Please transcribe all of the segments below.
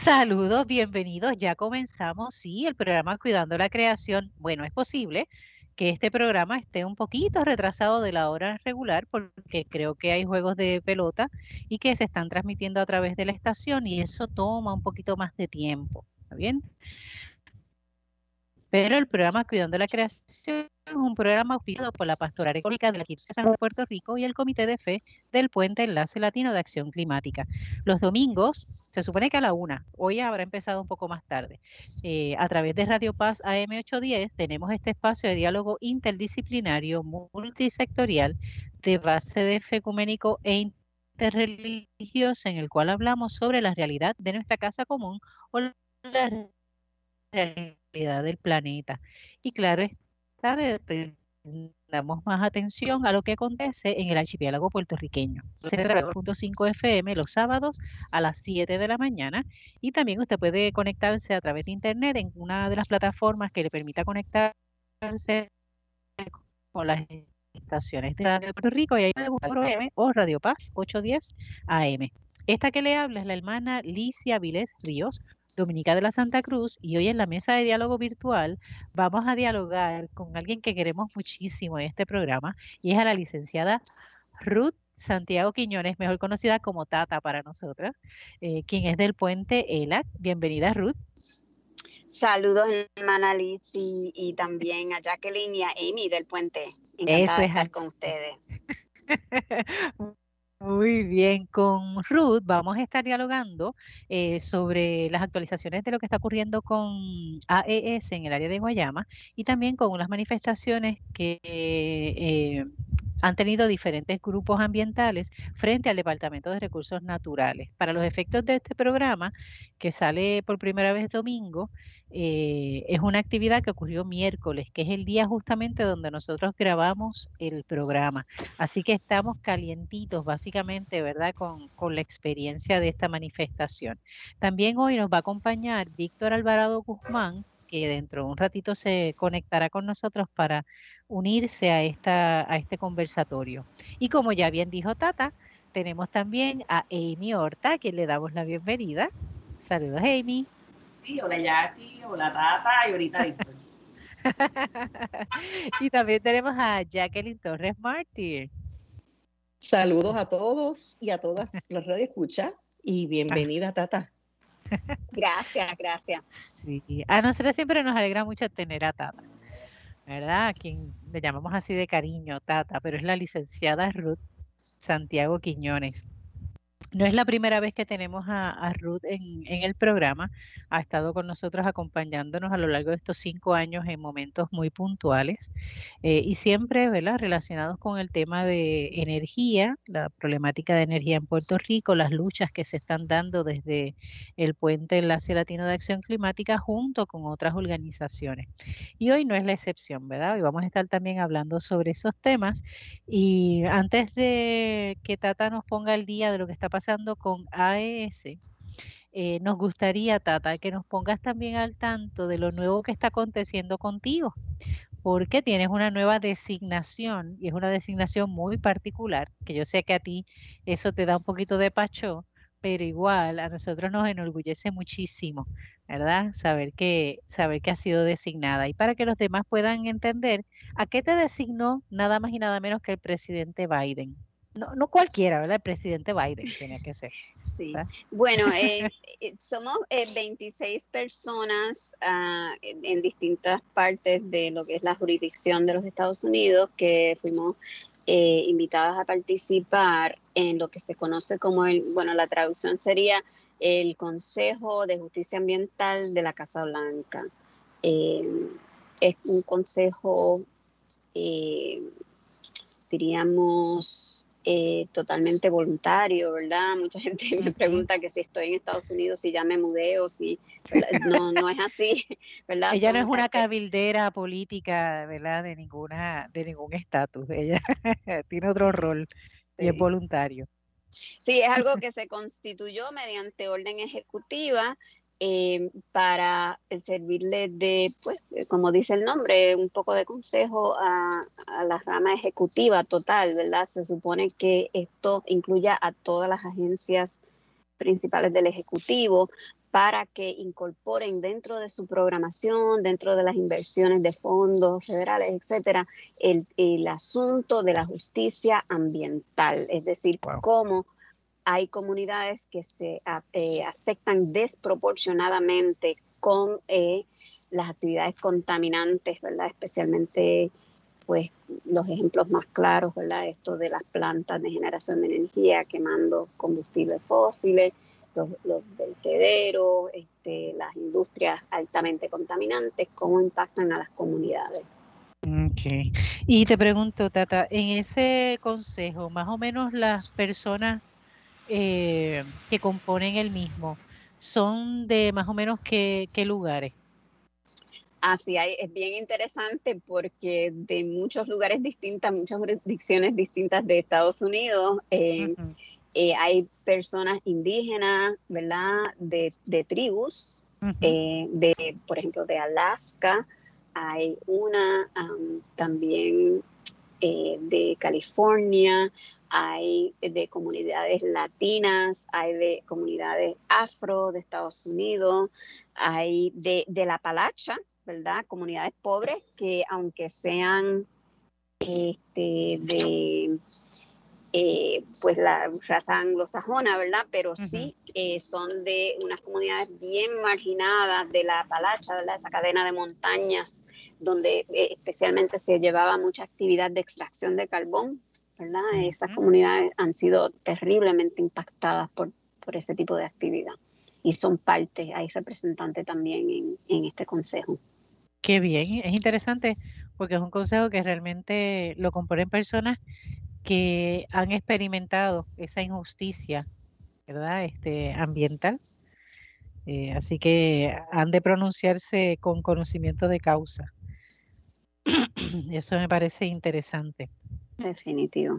Saludos, bienvenidos. Ya comenzamos, sí, el programa Cuidando la Creación. Bueno, es posible que este programa esté un poquito retrasado de la hora regular porque creo que hay juegos de pelota y que se están transmitiendo a través de la estación y eso toma un poquito más de tiempo. ¿Está bien? Pero el programa Cuidando la Creación es un programa auspiciado por la Pastoral Ecológica de la Iglesia de Puerto Rico y el Comité de Fe del Puente Enlace Latino de Acción Climática. Los domingos, se supone que a la una, hoy habrá empezado un poco más tarde, eh, a través de Radio Paz AM810 tenemos este espacio de diálogo interdisciplinario, multisectorial, de base de fe ecuménico e interreligioso, en el cual hablamos sobre la realidad de nuestra casa común o la realidad del planeta. Y claro está, damos más atención a lo que acontece en el archipiélago puertorriqueño. 3.5 FM los sábados a las 7 de la mañana y también usted puede conectarse a través de internet en una de las plataformas que le permita conectarse con las estaciones de Radio Puerto Rico y ahí puede buscar AM o Radio Paz 810 AM. Esta que le habla es la hermana Licia Viles Ríos, Dominica de la Santa Cruz y hoy en la mesa de diálogo virtual vamos a dialogar con alguien que queremos muchísimo en este programa y es a la licenciada Ruth Santiago Quiñones, mejor conocida como Tata para nosotras, eh, quien es del puente ELAC. Bienvenida Ruth. Saludos, hermana Liz, y, también a Jacqueline y a Amy del puente. Encantada Eso es de estar con ustedes. Muy bien, con Ruth vamos a estar dialogando eh, sobre las actualizaciones de lo que está ocurriendo con AES en el área de Guayama y también con unas manifestaciones que eh, han tenido diferentes grupos ambientales frente al Departamento de Recursos Naturales. Para los efectos de este programa, que sale por primera vez domingo, eh, es una actividad que ocurrió miércoles, que es el día justamente donde nosotros grabamos el programa. Así que estamos calientitos, básicamente, ¿verdad?, con, con la experiencia de esta manifestación. También hoy nos va a acompañar Víctor Alvarado Guzmán, que dentro de un ratito se conectará con nosotros para unirse a, esta, a este conversatorio. Y como ya bien dijo Tata, tenemos también a Amy Horta, a quien le damos la bienvenida. Saludos, Amy. Sí, hola Jackie, hola Tata y ahorita Víctor. y también tenemos a Jacqueline Torres Martín. Saludos a todos y a todas las escucha y bienvenida Tata. Gracias, gracias. Sí, a nosotros siempre nos alegra mucho tener a Tata, ¿verdad? A quien le llamamos así de cariño, Tata, pero es la licenciada Ruth Santiago Quiñones. No es la primera vez que tenemos a, Ruth en, el programa. Ha estado con nosotros acompañándonos a lo largo de estos cinco años en momentos muy puntuales eh, y siempre ¿verdad? relacionados con el tema de energía, la problemática de energía en Puerto Rico, las luchas que se están dando desde el Puente Enlace Latino de Acción Climática junto con otras organizaciones. Y hoy no es la excepción, ¿verdad? Hoy vamos a estar también hablando sobre esos temas. Y antes de que Tata nos ponga el día de lo que está pasando, con AES, eh, nos gustaría, Tata, que nos pongas también al tanto de lo nuevo que está aconteciendo contigo, porque tienes una nueva designación y es una designación muy particular, que yo sé que a ti eso te da un poquito de pacho, pero igual a nosotros nos enorgullece muchísimo, ¿verdad? Saber que saber que ha sido designada. Y para que los demás puedan entender a qué te designó nada más y nada menos que el presidente Biden no, no cualquiera, ¿verdad? El presidente Biden tiene que ser. Sí. Bueno, eh, eh, somos 26 eh, personas ah, en, distintas partes de lo que es la jurisdicción de los Estados Unidos que fuimos invitadas a participar en lo que se conoce como el, bueno, la traducción sería el Consejo de Justicia Ambiental de la Casa Blanca. es un consejo, diríamos, eh, totalmente voluntario, ¿verdad? Mucha gente me pregunta que si estoy en Estados Unidos, si ya me mudé o si no, no es así, ¿verdad? Ella no es una cabildera política, ¿verdad? De ninguna, de ningún estatus. Ella tiene otro rol y es voluntario. Sí, es algo que se constituyó mediante orden ejecutiva eh, para servirle de, pues, eh, como dice el nombre, un poco de consejo a, la rama ejecutiva total, ¿verdad? Se supone que esto incluya a todas las agencias principales del Ejecutivo para que incorporen dentro de su programación, dentro de las inversiones de fondos federales, etcétera, el, asunto de la justicia ambiental, es decir, cómo hay comunidades que se eh, afectan desproporcionadamente con eh, las actividades contaminantes, ¿verdad? Especialmente, pues, los ejemplos más claros, ¿verdad? Esto de las plantas de generación de energía quemando combustibles fósiles, los, los vertederos, este, las industrias altamente contaminantes, cómo impactan a las comunidades. Ok. Y te pregunto, Tata, en ese consejo, más o menos las personas eh, que componen el mismo, ¿son de más o menos qué, lugares? Así hay, es bien interesante porque de muchos lugares distintos, muchas jurisdicciones distintas de Estados Unidos, eh, eh, hay personas indígenas, ¿verdad? De, tribus, de, por ejemplo, de Alaska, hay una también eh, de California, hay de comunidades latinas, hay de comunidades afro de Estados Unidos, hay de, la Palacha, ¿verdad? Comunidades pobres que aunque sean este, de eh, pues la raza anglosajona, ¿verdad? Pero sí eh, son de unas comunidades bien marginadas de la Palacha, ¿verdad? Esa cadena de montañas donde eh, especialmente se llevaba mucha actividad de extracción de carbón, ¿verdad? Esas comunidades han sido terriblemente impactadas por, por ese tipo de actividad y son parte, hay representantes también en, en este consejo. Qué bien, es interesante porque es un consejo que realmente lo componen personas que han experimentado esa injusticia, ¿verdad? Este, ambiental. Eh, así que han de pronunciarse con conocimiento de causa. Eso me parece interesante. Definitivo.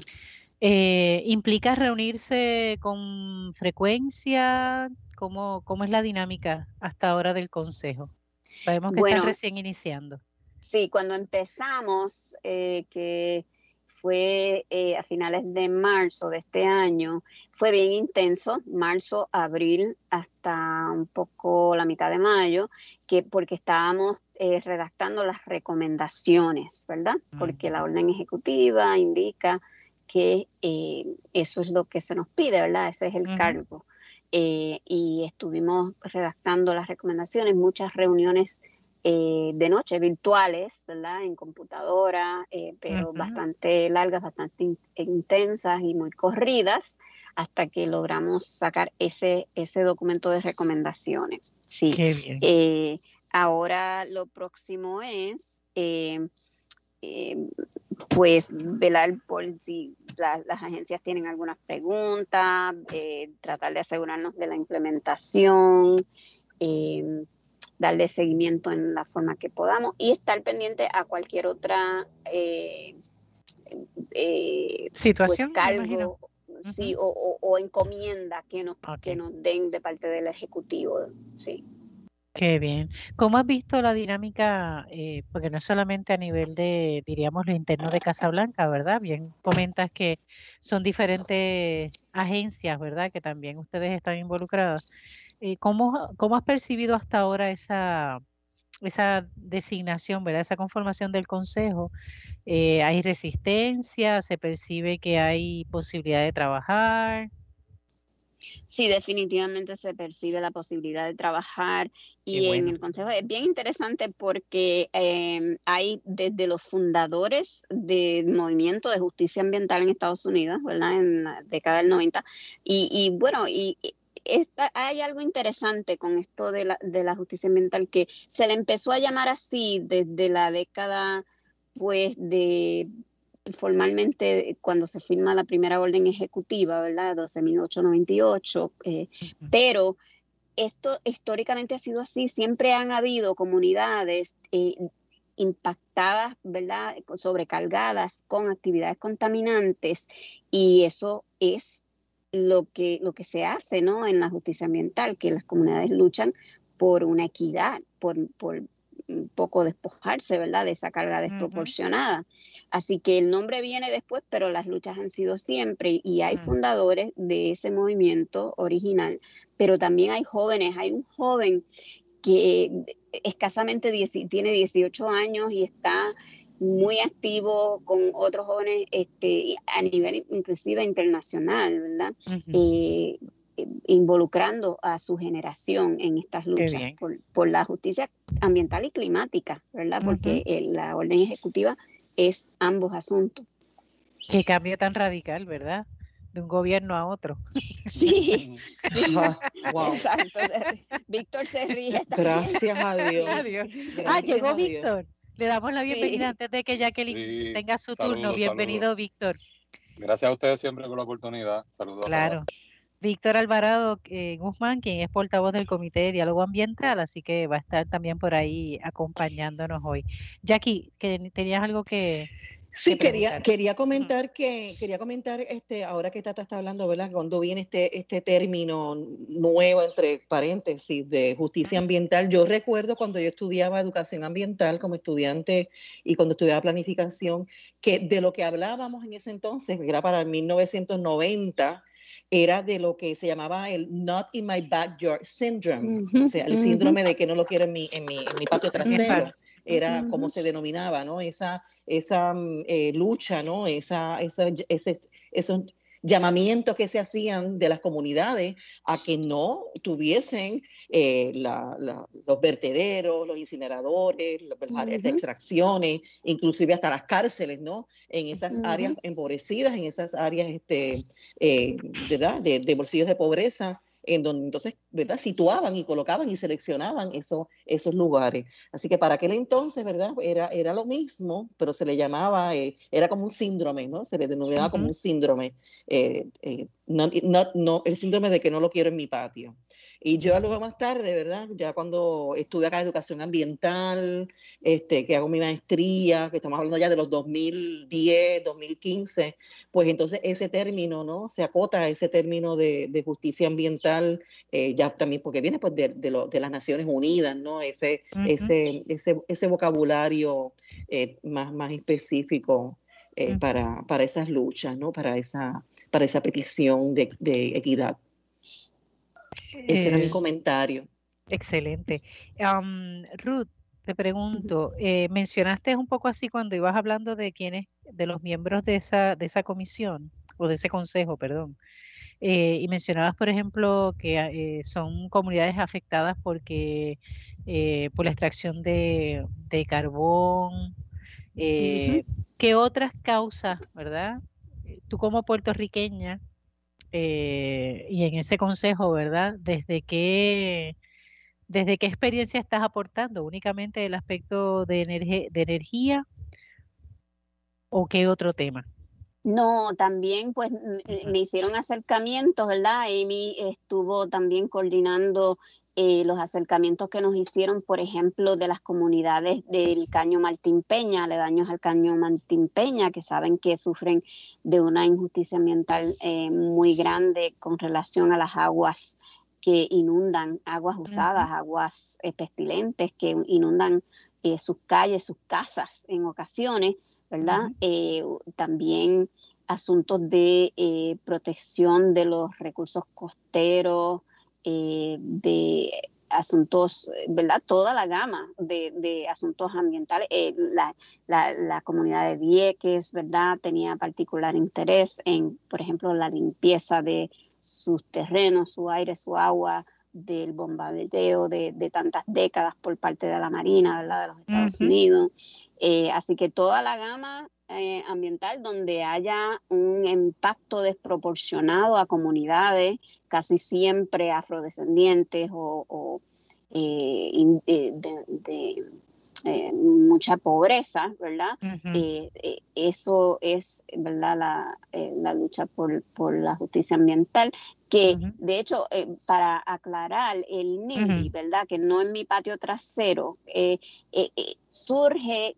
Eh, ¿Implica reunirse con frecuencia? ¿Cómo, ¿Cómo, es la dinámica hasta ahora del Consejo? Sabemos que está recién iniciando. Sí, cuando empezamos, eh, que fue eh, a finales de marzo de este año, fue bien intenso, marzo, abril, hasta un poco la mitad de mayo, que porque estábamos eh, redactando las recomendaciones, ¿verdad? Porque la orden ejecutiva indica que eh, eso es lo que se nos pide, ¿verdad? Ese es el cargo. y estuvimos redactando las recomendaciones, muchas reuniones eh, de noche, virtuales, ¿verdad? En computadora, eh, pero bastante largas, bastante intensas y muy corridas, hasta que logramos sacar ese, ese documento de recomendaciones. Sí. Eh, ahora lo próximo es, pues, velar por si las agencias tienen algunas preguntas, tratar de asegurarnos de la implementación darle seguimiento en la forma que podamos y estar pendiente a cualquier otra eh, eh, pues, situación, cargo, sí, o, encomienda que nos, que nos den de parte del Ejecutivo. Sí. Qué bien. ¿Cómo has visto la dinámica? Eh, porque no es solamente a nivel de, diríamos, lo interno de Casablanca, ¿verdad? Bien, comentas que son diferentes agencias, ¿verdad? Que también ustedes están involucrados. Eh, ¿cómo, ¿cómo, has percibido hasta ahora esa, esa designación, ¿verdad? esa conformación del Consejo? Eh, ¿Hay resistencia? ¿Se percibe que hay posibilidad de trabajar? Sí, definitivamente se percibe la posibilidad de trabajar y en el Consejo es bien interesante porque em, hay desde los fundadores del movimiento de justicia ambiental en Estados Unidos, ¿verdad? En la década del 90, y, y bueno, y hay algo interesante con esto de la, de la justicia ambiental que se le empezó a llamar así desde la década, pues, de formalmente cuando se firma la primera orden ejecutiva, ¿verdad? 12.898, eh, pero esto históricamente ha sido así, siempre han habido comunidades eh, impactadas, ¿verdad? Sobrecargadas con actividades contaminantes y eso es lo que, lo que se hace ¿no? en la justicia ambiental, que las comunidades luchan por una equidad, por, por un poco despojarse, ¿verdad? De esa carga desproporcionada. Así que el nombre viene después, pero las luchas han sido siempre y hay fundadores de ese movimiento original, pero también hay jóvenes, hay un joven que escasamente tiene 18 años y está muy activo con otros jóvenes este, a nivel inclusive internacional, ¿verdad? involucrando a su generación en estas luchas por, la justicia ambiental y climática, ¿verdad? Porque la orden ejecutiva es ambos asuntos. Qué cambio tan radical, ¿verdad? De un gobierno a otro. Sí, Exacto. Víctor se ríe Gracias a Dios. ah, llegó Víctor. Le damos la bienvenida antes de que Jacqueline tenga su turno. Bienvenido, Víctor. Gracias a ustedes siempre por la oportunidad. Saludos. Claro. Víctor Alvarado eh, Guzmán, quien es portavoz del Comité de Diálogo Ambiental, así que va a estar también por ahí acompañándonos hoy. Jackie, que tenías algo que, Sí, quería, quería comentar que, quería comentar, este, ahora que Tata está hablando, ¿verdad? Cuando viene este, este término nuevo, entre paréntesis, de justicia ambiental, yo recuerdo cuando yo estudiaba educación ambiental como estudiante y cuando estudiaba planificación, que de lo que hablábamos en ese entonces, era para el 1990, era de lo que se llamaba el Not in my backyard syndrome, o sea, el síndrome de que no lo quiero en mi, en mi, en mi patio trasero. Era como se denominaba, ¿no? Esa, esa mm, eh, lucha, ¿no? Esa, esa, ese, esos llamamientos que se hacían de las comunidades a que no tuviesen eh, los vertederos, los incineradores, las áreas de extracciones, inclusive hasta las cárceles, ¿no? En esas áreas empobrecidas, en esas áreas este, eh, ¿verdad? de bolsillos de pobreza en donde entonces, ¿verdad? Situaban y colocaban y seleccionaban esos, esos lugares. Así que para aquel entonces, ¿verdad? Era, era lo mismo, pero se le llamaba, eh, era como un síndrome, ¿no? Se le denominaba como un síndrome, eh, eh, no, no, el síndrome de que no lo quiero en mi patio. Y yo luego más tarde, ¿verdad? Ya cuando estuve acá educación ambiental, este, que hago mi maestría, que estamos hablando ya de los 2010, 2015, pues entonces ese término, ¿no? Se acota a ese término de, de justicia ambiental, eh, ya también porque viene pues de, de, lo, de, las Naciones Unidas, ¿no? Ese, ese, ese, ese vocabulario eh, más, más específico. Eh, para, para esas luchas, ¿no? para, esa, para esa petición de, de equidad. Ese era mi eh, comentario. Excelente. Ruth, te pregunto, eh, mencionaste un poco así cuando ibas hablando de quiénes, de los miembros de esa, de esa comisión, o de ese consejo, perdón. Eh, y mencionabas, por ejemplo, que son comunidades afectadas porque por la extracción de, carbón. ¿Qué otras causas, verdad? Tú como puertorriqueña, eh, y en ese consejo, ¿verdad? ¿Desde qué, ¿Desde qué experiencia estás aportando? ¿Únicamente el aspecto de, de energía o qué otro tema? No, también pues me hicieron acercamientos, ¿verdad? Amy estuvo también coordinando eh, los acercamientos que nos hicieron, por ejemplo, de las comunidades del Caño Martín Peña, aledaños al Caño Martín Peña, que saben que sufren de una injusticia ambiental eh, muy grande con relación a las aguas que inundan, aguas usadas, aguas eh, pestilentes que inundan sus calles, sus casas en ocasiones, ¿verdad? también asuntos de protección de los recursos costeros, eh, de asuntos, ¿verdad? Toda la gama de, asuntos ambientales. Eh, la, comunidad de Vieques, ¿verdad? Tenía particular interés en, por ejemplo, la limpieza de sus terrenos, su aire, su agua, del bombardeo de, tantas décadas por parte de la Marina, ¿verdad? De los Estados Unidos. Eh, así que toda la gama eh, ambiental donde haya un impacto desproporcionado a comunidades, casi siempre afrodescendientes o, eh, de, eh, mucha pobreza, ¿verdad? Eh, eh, eso es, ¿verdad? La, la lucha por, por, la justicia ambiental, que de hecho, para aclarar, el NIMBY, ¿verdad? Que no en mi patio trasero, surge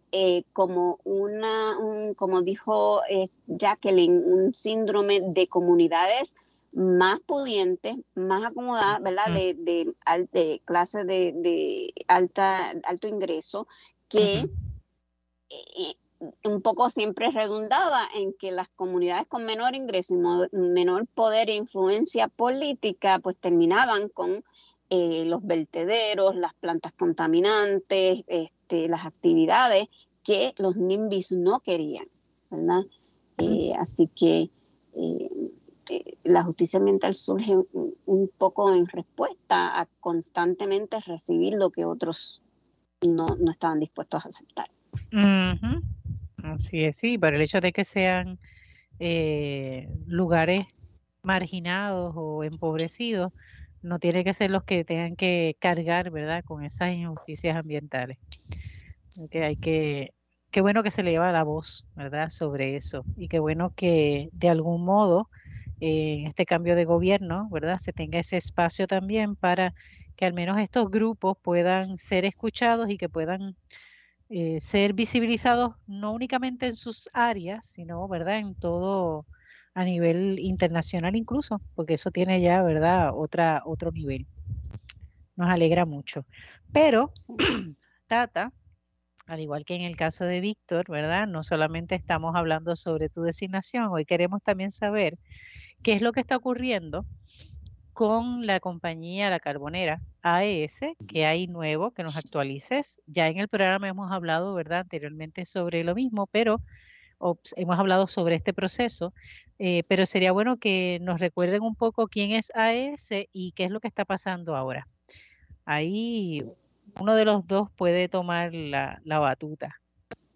como una, un, como dijo Jacqueline, un síndrome de comunidades más pudientes, más acomodadas, ¿verdad? De, de, de clase de, de, alta, alto ingreso, que eh, un poco siempre redundaba en que las comunidades con menor ingreso y menor poder e influencia política, pues terminaban con eh, los vertederos, las plantas contaminantes, este, las actividades que los NIMBYs no querían, ¿verdad? Eh, así que la justicia ambiental surge un, poco en respuesta a constantemente recibir lo que otros no, no estaban dispuestos a aceptar. Así es, sí, por el hecho de que sean eh, lugares marginados o empobrecidos, no tiene que ser los que tengan que cargar, ¿verdad?, con esas injusticias ambientales. Que hay que, qué bueno que se le lleva la voz, ¿verdad?, sobre eso. Y qué bueno que de algún modo en este cambio de gobierno, ¿verdad?, se tenga ese espacio también para que al menos estos grupos puedan ser escuchados y que puedan eh, ser visibilizados no únicamente en sus áreas, sino, ¿verdad?, en todo a nivel internacional incluso, porque eso tiene ya, ¿verdad?, otra, otro nivel. Nos alegra mucho. Pero, Tata, al igual que en el caso de Víctor, ¿verdad? No solamente estamos hablando sobre tu designación, hoy queremos también saber qué es lo que está ocurriendo con la compañía La Carbonera AES, que hay nuevo, que nos actualices. Ya en el programa hemos hablado, ¿verdad?, anteriormente sobre lo mismo, pero hemos hablado sobre este proceso, eh, pero sería bueno que nos recuerden un poco quién es AES y qué es lo que está pasando ahora. Ahí uno de los dos puede tomar la batuta.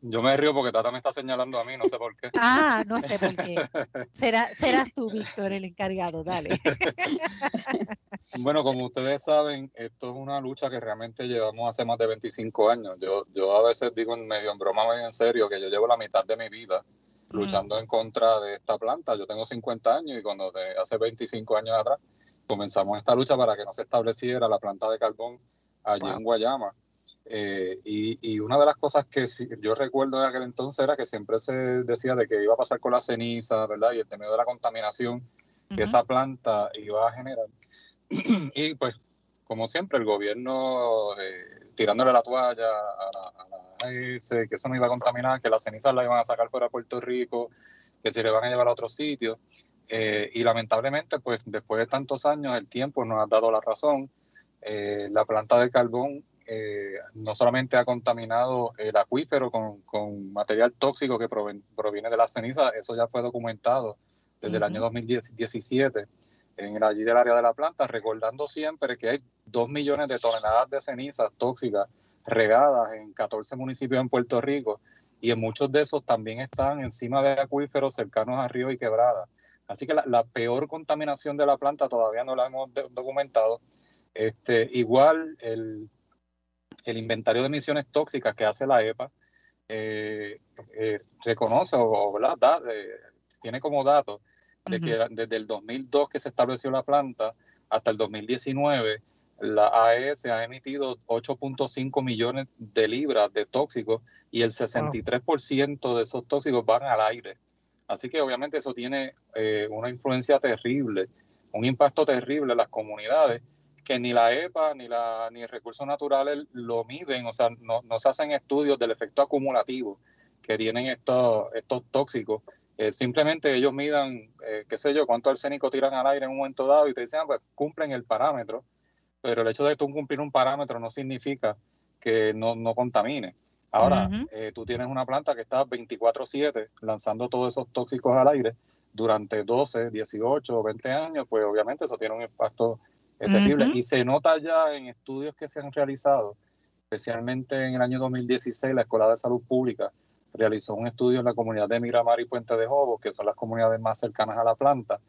Yo me río porque Tata me está señalando a mí, no sé por qué. Ah, no sé por qué. serás tú, Víctor, el encargado, dale. bueno, como ustedes saben, esto es una lucha que realmente llevamos hace más de 25 años. Yo, yo a veces digo en medio en broma, medio en serio, que yo llevo la mitad de mi vida luchando en contra de esta planta. Yo tengo 50 años y cuando de hace 25 años atrás comenzamos esta lucha para que no se estableciera la planta de carbón allí en Guayama eh, y, una de las cosas que yo recuerdo en aquel entonces era que siempre se decía de que iba a pasar con la ceniza, ¿verdad? Y el tema de la contaminación que esa planta iba a generar. y pues, como siempre, el gobierno eh, tirándole la toalla a la, AES, que eso no iba a contaminar, que las cenizas las iban a sacar fuera de Puerto Rico, que se le van a llevar a otro sitio. Eh, y lamentablemente, pues después de tantos años, el tiempo nos ha dado la razón. la planta de carbón eh, no solamente ha contaminado el acuífero con, material tóxico que proviene de la ceniza, eso ya fue documentado desde el año 2017 en allí del área de la planta, recordando siempre que hay dos millones de toneladas de cenizas tóxicas regadas en 14 municipios en Puerto Rico y en muchos de esos también están encima de acuíferos cercanos a ríos y quebradas. Así que la, peor contaminación de la planta todavía no la hemos documentado. Este, igual el el inventario de emisiones tóxicas que hace la EPA eh, eh, reconoce o, eh, tiene como dato de que desde el 2002 que se estableció la planta hasta el 2019, la AES ha emitido 8.5 millones de libras de tóxicos y el 63% de esos tóxicos van al aire. Así que obviamente eso tiene una influencia terrible, un impacto terrible en las comunidades que ni la EPA ni, la, ni recursos naturales lo miden, o sea, no, no se hacen estudios del efecto acumulativo que tienen estos, estos tóxicos. Eh, simplemente ellos midan, eh, qué sé yo, cuánto arsénico tiran al aire en un momento dado y te dicen, ah, pues cumplen el parámetro, pero el hecho de tú cumplir un parámetro no significa que no, no contamine. Ahora, eh, tú tienes una planta que está 24/7 lanzando todos esos tóxicos al aire durante 12, 18 o 20 años, pues obviamente eso tiene un impacto es terrible. Y se nota ya en estudios que se han realizado, especialmente en el año 2016, la Escuela de Salud Pública realizó un estudio en la comunidad de Miramar y Puente de Jobo, que son las comunidades más cercanas a la planta,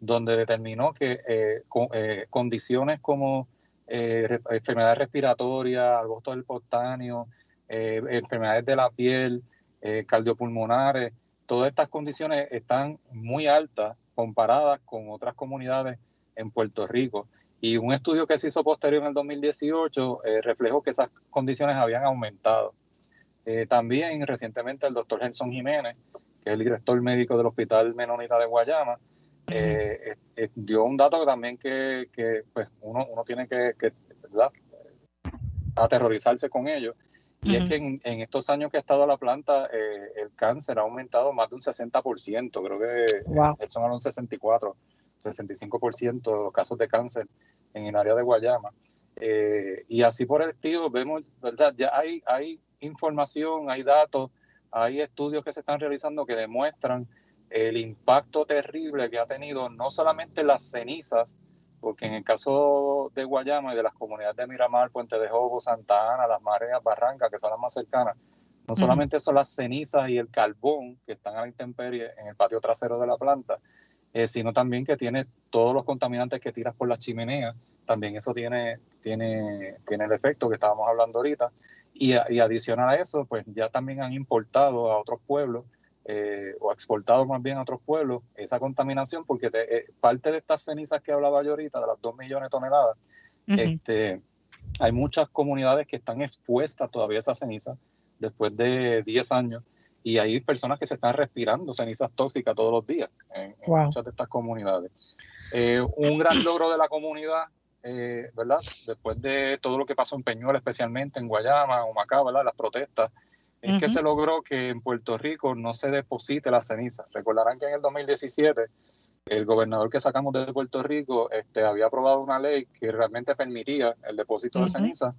donde determinó que eh, eh, condiciones como eh, enfermedades respiratorias, agosto del portáneo, enfermedades de la piel, cardiopulmonares, todas estas condiciones están muy altas comparadas con otras comunidades en Puerto Rico. Y un estudio que se hizo posterior en el 2018 eh, reflejó que esas condiciones habían aumentado. Eh, también recientemente el doctor Gerson Jiménez, que es el director médico del Hospital Menonita de Guayama, eh, dio un dato también que, que pues uno, uno tiene que, que aterrorizarse con ello. Y es que en, estos años que ha estado la planta, eh, el cáncer ha aumentado más de un 60%, creo que wow. son un 64, 65% los casos de cáncer en el área de Guayama. Eh, y así por el estilo, vemos, ¿verdad? Ya hay, hay información, hay datos, hay estudios que se están realizando que demuestran el impacto terrible que ha tenido no solamente las cenizas, porque en el caso de Guayama y de las comunidades de Miramar, Puente de Jobo, Santa Ana, Las Mareas, Barrancas, que son las más cercanas, no solamente son las cenizas y el carbón que están a la intemperie en el patio trasero de la planta, eh, sino también que tiene todos los contaminantes que tiras por la chimenea, también eso tiene, tiene, tiene el efecto que estábamos hablando ahorita. Y, y adicional a eso, pues ya también han importado a otros pueblos eh, o exportado más bien a otros pueblos esa contaminación, porque eh, parte de estas cenizas que hablaba yo ahorita, de las 2 millones de toneladas, este, hay muchas comunidades que están expuestas todavía a esa ceniza después de 10 años y hay personas que se están respirando cenizas tóxicas todos los días en, muchas de estas comunidades. Eh, un gran logro de la comunidad, ¿verdad? Después de todo lo que pasó en Peñuel, especialmente en Guayama, Humacao, ¿verdad? Las protestas es que se logró que en Puerto Rico no se deposite las cenizas. Recordarán que en el 2017 el gobernador que sacamos de Puerto Rico este, había aprobado una ley que realmente permitía el depósito de cenizas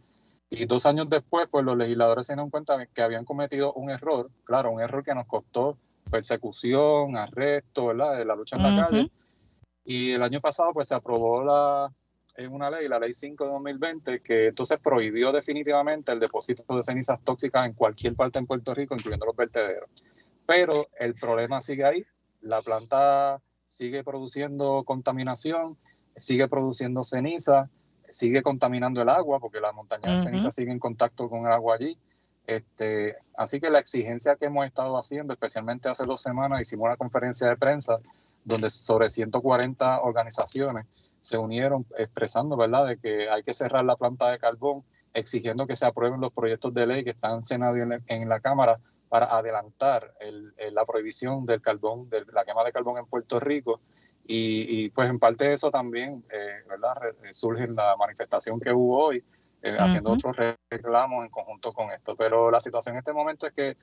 y dos años después pues los legisladores se dieron cuenta que habían cometido un error, claro, un error que nos costó persecución, arresto, ¿verdad? la lucha en la calle. Y el año pasado pues se aprobó la, en una ley, la ley 5 de 2020, que entonces prohibió definitivamente el depósito de cenizas tóxicas en cualquier parte en Puerto Rico, incluyendo los vertederos. Pero el problema sigue ahí, la planta sigue produciendo contaminación, sigue produciendo ceniza, sigue contaminando el agua, porque la montaña de ceniza sigue en contacto con el agua allí. Este, así que la exigencia que hemos estado haciendo, especialmente hace dos semanas, hicimos una conferencia de prensa donde sobre 140 organizaciones se unieron expresando, ¿verdad?, de que hay que cerrar la planta de carbón, exigiendo que se aprueben los proyectos de ley que están en, en la Cámara para adelantar la prohibición del carbón, de la quema de carbón en Puerto Rico. Y, pues en parte de eso también, eh, ¿verdad?, surge la manifestación que hubo hoy, eh, haciendo otros reclamos en conjunto con esto. Pero la situación en este momento es que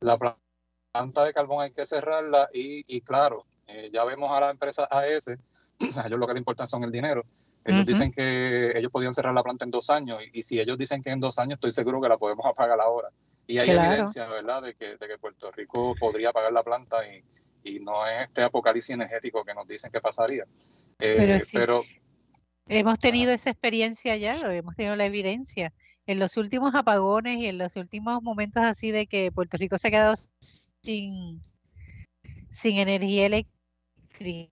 la planta de carbón hay que cerrarla y, claro, eh, ya vemos a la empresa AES a ellos lo que les importa son el dinero. Ellos dicen que ellos podían cerrar la planta en dos años y, si ellos dicen que en dos años, estoy seguro que la podemos apagar ahora. Y hay evidencia, ¿verdad?, de que, de que, Puerto Rico podría apagar la planta y, y, no es este apocalipsis energético que nos dicen que pasaría. Eh, pero, hemos tenido esa experiencia ya, hemos tenido la evidencia. En los últimos apagones y en los últimos momentos así de que Puerto Rico se ha quedado sin, sin energía eléctrica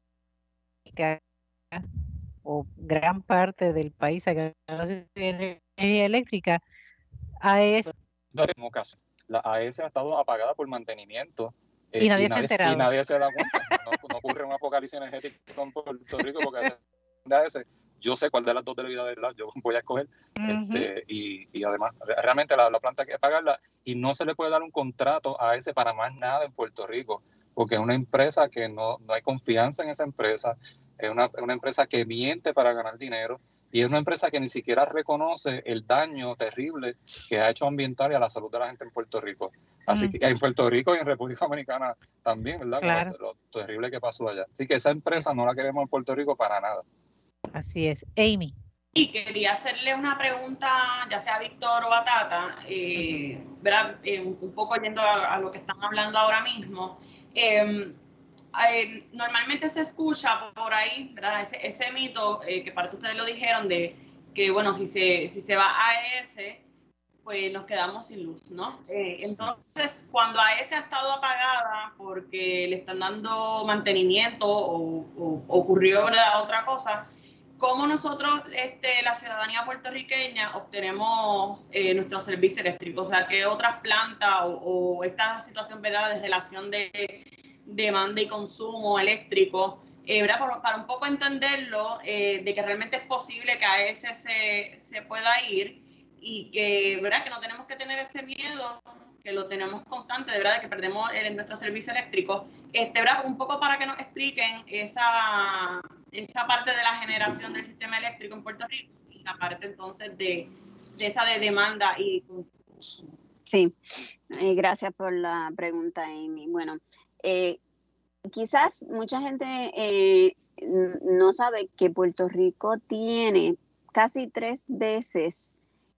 o gran parte del país ha quedado sin energía eléctrica, AES. No tenemos casos. La AES ha estado apagada por mantenimiento. Eh, y, nadie se ha enterado. Y nadie se da cuenta. No, ocurre un apocalipsis energético en Puerto Rico porque AES, yo sé cuál de las dos debilidades yo voy a escoger. este, y, y, además, realmente la, la, planta hay que pagarla y no se le puede dar un contrato a ese para más nada en Puerto Rico, porque es una empresa que no, no hay confianza en esa empresa, es una, una, empresa que miente para ganar dinero y es una empresa que ni siquiera reconoce el daño terrible que ha hecho ambiental y a la salud de la gente en Puerto Rico. Así mm. que en Puerto Rico y en República Dominicana también, ¿verdad? Lo, terrible que pasó allá. Así que esa empresa no la queremos en Puerto Rico para nada. Así es. Amy. Y quería hacerle una pregunta, ya sea a Víctor o a Tata, eh, ¿verdad? Eh, un poco yendo a, a, lo que están hablando ahora mismo. Eh, eh, normalmente se escucha por ahí, ¿verdad? Ese, ese mito eh, que parte ustedes lo dijeron de que, bueno, si se, si se va a ese, pues nos quedamos sin luz, ¿no? Eh, entonces, cuando AES ha estado apagada porque le están dando mantenimiento o, ocurrió ¿verdad? otra cosa, ¿cómo nosotros, este, la ciudadanía puertorriqueña, obtenemos nuestro servicio eléctrico? O sea, ¿qué otras plantas o, o esta situación ¿verdad? de relación de demanda y consumo eléctrico, eh, para, un poco entenderlo, eh, de que realmente es posible que a ese se, se pueda ir y que, ¿verdad? que no tenemos que tener ese miedo, que lo tenemos constante, de verdad, que perdemos el, nuestro servicio eléctrico. Este, ¿verdad? Un poco para que nos expliquen esa, esa parte de la generación del sistema eléctrico en Puerto Rico y la parte entonces de, de esa de demanda y consumo. Sí, eh, gracias por la pregunta, Amy. Bueno, eh, quizás mucha gente eh, no sabe que Puerto Rico tiene casi tres veces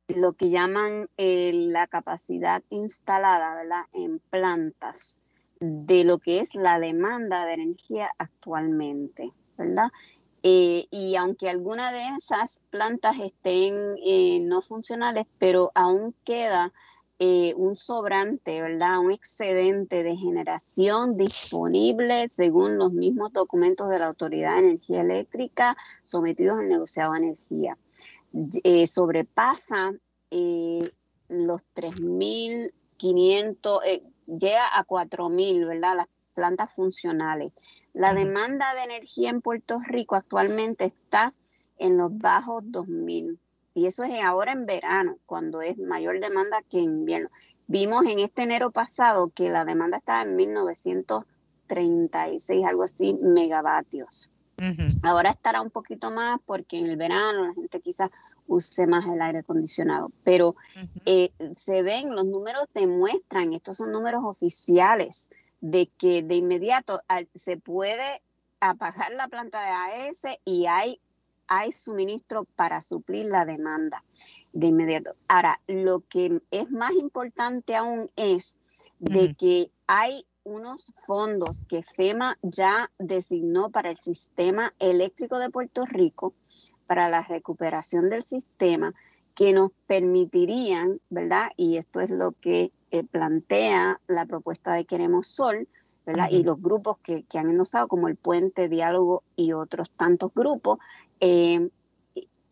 lo que llaman eh, la capacidad instalada en plantas de lo que es la demanda de energía actualmente, ¿verdad? Eh, y aunque algunas de esas plantas estén no funcionales, pero aún queda un sobrante, ¿verdad? Un excedente de generación disponible según los mismos documentos de la Autoridad de Energía Eléctrica sometidos al negociado de energía. Eh, sobrepasa eh, los 3.500, eh, llega a 4.000, ¿verdad? Las plantas funcionales. La demanda de energía en Puerto Rico actualmente está en los bajos 2.000. Y eso es ahora en verano, cuando es mayor demanda que en invierno. Vimos en este enero pasado que la demanda estaba en 1936, algo así, megavatios. Ahora estará un poquito más porque en el verano la gente quizás use más el aire acondicionado, pero eh, se ven, los números demuestran, estos son números oficiales, de que de inmediato se puede apagar la planta de AES y hay, hay suministro para suplir la demanda de inmediato. Ahora, lo que es más importante aún es de que hay unos fondos que FEMA ya designó para el sistema eléctrico de Puerto Rico, para la recuperación del sistema, que nos permitirían, ¿verdad? Y esto es lo que eh, plantea la propuesta de Queremos Sol, ¿verdad? Y los grupos que, han enlazado, como el Puente Diálogo y otros tantos grupos, eh,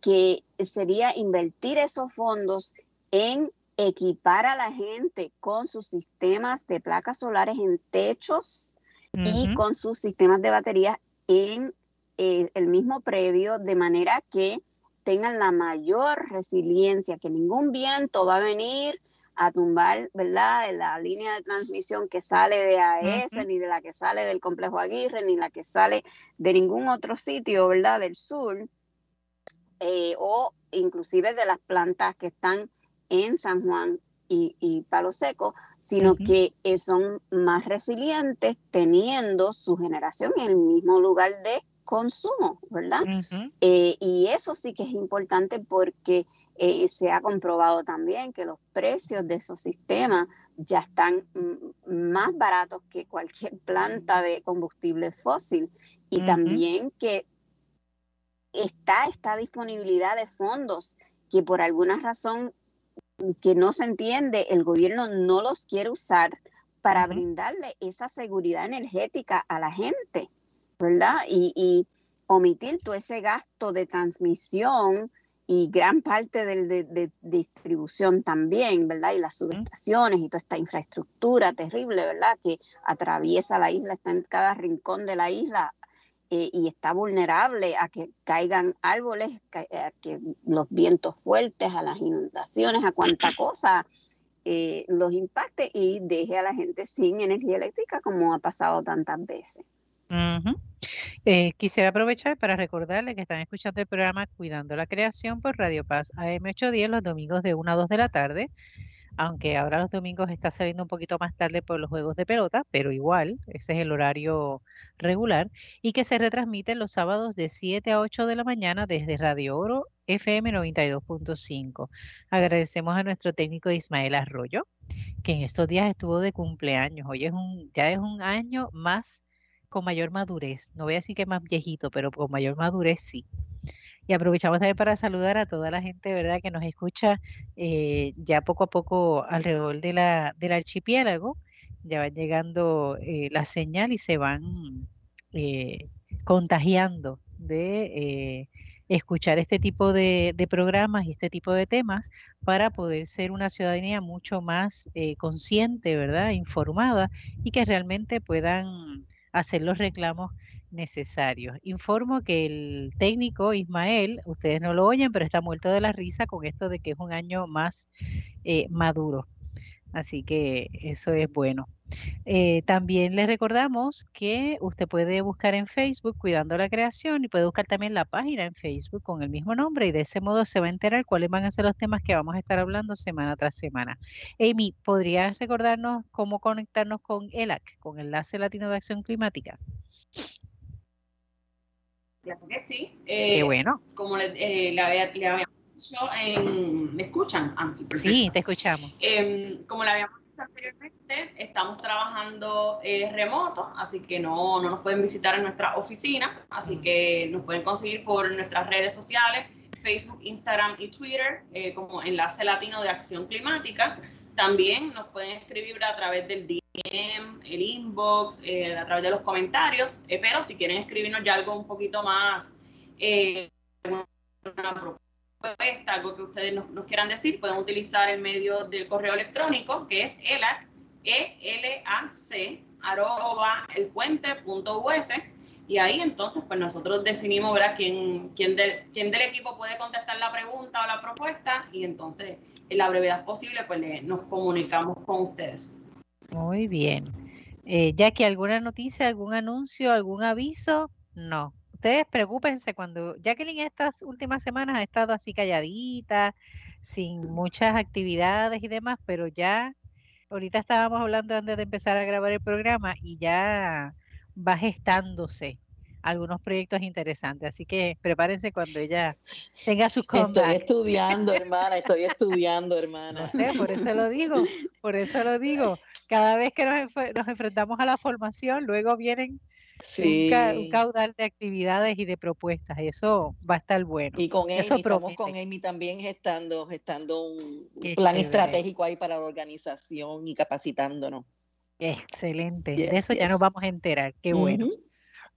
que sería invertir esos fondos en equipar a la gente con sus sistemas de placas solares en techos y con sus sistemas de baterías en eh, el mismo predio, de manera que tengan la mayor resiliencia, que ningún viento va a venir a tumbar, ¿verdad?, la línea de transmisión que sale de AES, ni de la que sale del complejo Aguirre, ni la que sale de ningún otro sitio, ¿verdad?, del sur, eh, o inclusive de las plantas que están en San Juan y, Palo Seco, sino que eh, son más resilientes teniendo su generación en el mismo lugar de consumo, ¿verdad? Eh, y eso sí que es importante porque eh, se ha comprobado también que los precios de esos sistemas ya están más baratos que cualquier planta de combustible fósil. Y también que está esta disponibilidad de fondos que por alguna razón que no se entiende, el gobierno no los quiere usar para brindarle esa seguridad energética a la gente, ¿verdad? Y, omitir todo ese gasto de transmisión y gran parte de, de, distribución también, ¿verdad? Y las subestaciones y toda esta infraestructura terrible, ¿verdad? Que atraviesa la isla, está en cada rincón de la isla, eh, y está vulnerable a que caigan árboles, a que los vientos fuertes, a las inundaciones, a cuanta cosa eh, los impacte y deje a la gente sin energía eléctrica como ha pasado tantas veces. Eh, quisiera aprovechar para recordarle que están escuchando el programa Cuidando la Creación por Radio Paz AM810 los domingos de 1 a 2 de la tarde aunque ahora los domingos está saliendo un poquito más tarde por los juegos de pelota, pero igual, ese es el horario regular, y que se retransmite los sábados de 7 a 8 de la mañana desde Radio Oro FM 92.5. Agradecemos a nuestro técnico Ismael Arroyo, que en estos días estuvo de cumpleaños. Hoy es un, ya es un año más con mayor madurez. No voy a decir que más viejito, pero con mayor madurez sí. Y aprovechamos también para saludar a toda la gente, ¿verdad?, que nos escucha eh, ya poco a poco alrededor de la, del archipiélago. Ya va llegando eh, la señal y se van eh, contagiando de escuchar este tipo de, de, programas y este tipo de temas para poder ser una ciudadanía mucho más consciente, ¿verdad?, informada y que realmente puedan hacer los reclamos necesarios. Informo que el técnico Ismael, ustedes no lo oyen, pero está muerto de la risa con esto de que es un año más eh, maduro. Así que eso es bueno. Eh, también les recordamos que usted puede buscar en Facebook Cuidando la Creación y puede buscar también la página en Facebook con el mismo nombre y de ese modo se va a enterar cuáles van a ser los temas que vamos a estar hablando semana tras semana. Amy, ¿podrías recordarnos cómo conectarnos con ELAC, con Enlace Latino de Acción Climática? Claro que sí. Qué Eh, bueno. como le, eh, le habíamos dicho en... ¿Me escuchan? Ah, sí, te escuchamos. Em, como le habíamos anteriormente, estamos trabajando eh, remoto, así que no, no nos pueden visitar en nuestra oficina, así que nos pueden conseguir por nuestras redes sociales, Facebook, Instagram y Twitter, eh, como Enlace Latino de Acción Climática. También nos pueden escribir a través del DM, el inbox, eh, a través de los comentarios, eh, pero si quieren escribirnos ya algo un poquito más, una propuesta, algo que ustedes nos, quieran decir, pueden utilizar el medio del correo electrónico, que es elac, E-L-A-C, arroba elpuente.us, y ahí entonces pues nosotros definimos, ¿verdad?, quién, quién del equipo puede contestar la pregunta o la propuesta, y entonces en la brevedad posible pues le- nos comunicamos con ustedes. Muy bien. Eh, Jackie, ¿alguna noticia, algún anuncio, algún aviso? No. Ustedes preocúpense cuando Jacqueline estas últimas semanas ha estado así calladita, sin muchas actividades y demás, pero ya ahorita estábamos hablando antes de empezar a grabar el programa y ya va gestándose algunos proyectos interesantes. Así que prepárense cuando ella tenga su Estoy comeback. estudiando, hermana, estoy estudiando, hermana. No sé, por eso lo digo, por eso lo digo. Cada vez que nos, enf- nos enfrentamos a la formación, luego vienen un, ca- un Sí. caudal de actividades y de propuestas. Eso va a estar bueno. Y con Amy, Eso estamos con. Amy también gestando, gestando un Qué plan chévere. estratégico ahí para la organización y capacitándonos. Excelente. De Yes, eso ya nos vamos a enterar. Qué bueno.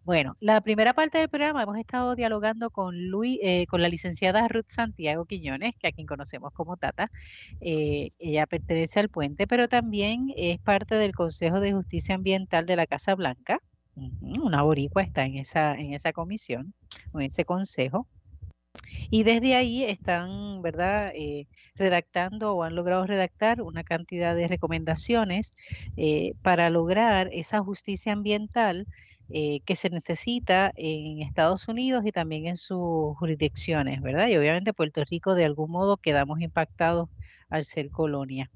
Bueno, la primera parte del programa hemos estado dialogando con Luis, eh, con la licenciada Ruth Santiago Quiñones, que a quien conocemos como Tata. Eh, ella pertenece al puente, pero también es parte del Consejo de Justicia Ambiental de la Casa Blanca. Una boricua está en esa, en esa comisión, en ese consejo. Y desde ahí están, ¿verdad?, eh, redactando o han logrado redactar una cantidad de recomendaciones eh, para lograr esa justicia ambiental eh, que se necesita en Estados Unidos y también en sus jurisdicciones, ¿verdad? Y obviamente Puerto Rico de algún modo quedamos impactados al ser colonia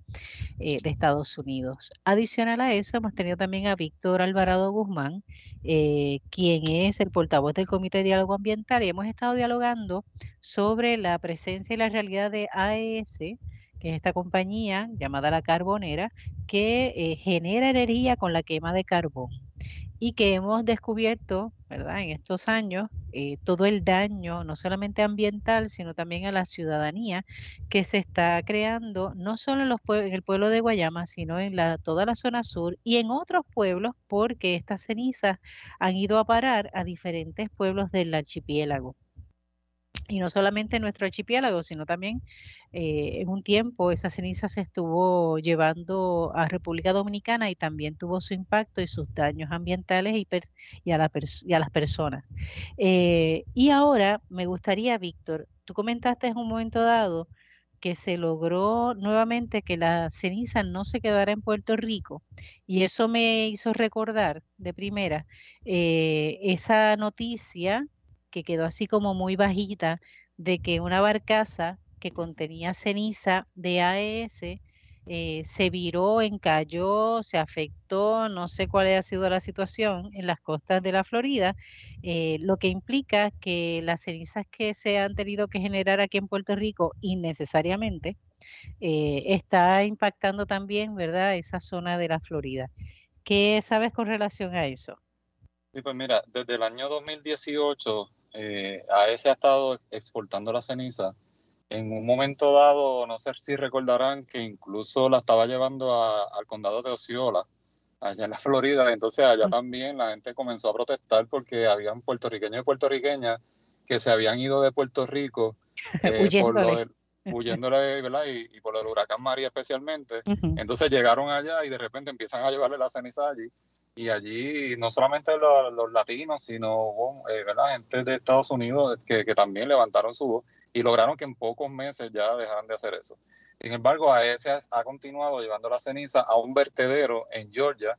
eh, de Estados Unidos. Adicional a eso, hemos tenido también a Víctor Alvarado Guzmán, eh, quien es el portavoz del Comité de Diálogo Ambiental, y hemos estado dialogando sobre la presencia y la realidad de AES, que es esta compañía llamada La Carbonera, que eh, genera energía con la quema de carbón y que hemos descubierto, ¿verdad? En estos años, eh, todo el daño, no solamente ambiental, sino también a la ciudadanía, que se está creando, no solo en, los en el pueblo de Guayama, sino en la, toda la zona sur y en otros pueblos, porque estas cenizas han ido a parar a diferentes pueblos del archipiélago. Y no solamente en nuestro archipiélago, sino también eh, en un tiempo esa ceniza se estuvo llevando a República Dominicana y también tuvo su impacto y sus daños ambientales y, a las personas. Eh, y ahora me gustaría, Víctor, tú comentaste en un momento dado que se logró nuevamente que la ceniza no se quedara en Puerto Rico y eso me hizo recordar de primera eh, esa noticia que quedó así como muy bajita de que una barcaza que contenía ceniza de AES eh, se viró, encalló, se afectó, no sé cuál ha sido la situación en las costas de la Florida, eh, lo que implica que las cenizas que se han tenido que generar aquí en Puerto Rico innecesariamente eh, está impactando también, ¿verdad?, esa zona de la Florida. ¿Qué sabes con relación a eso? Pues mira, desde el año 2018, eh, AES ha estado exportando la ceniza. En un momento dado, no sé si recordarán que incluso la estaba llevando a- al condado de Osceola, allá en la Florida. Entonces allá Mm. también la gente comenzó a protestar porque habían puertorriqueños y puertorriqueñas que se habían ido de Puerto Rico eh, por lo del- huyéndole, ¿verdad? Y, y por el huracán María especialmente. Ujú. Entonces llegaron allá y de repente empiezan a llevarle la ceniza allí. Y allí no solamente los, latinos, sino eh, ¿verdad? gente de Estados Unidos que, que también levantaron su voz y lograron que en pocos meses ya dejaran de hacer eso. Sin embargo, AES ha continuado llevando la ceniza a un vertedero en Georgia,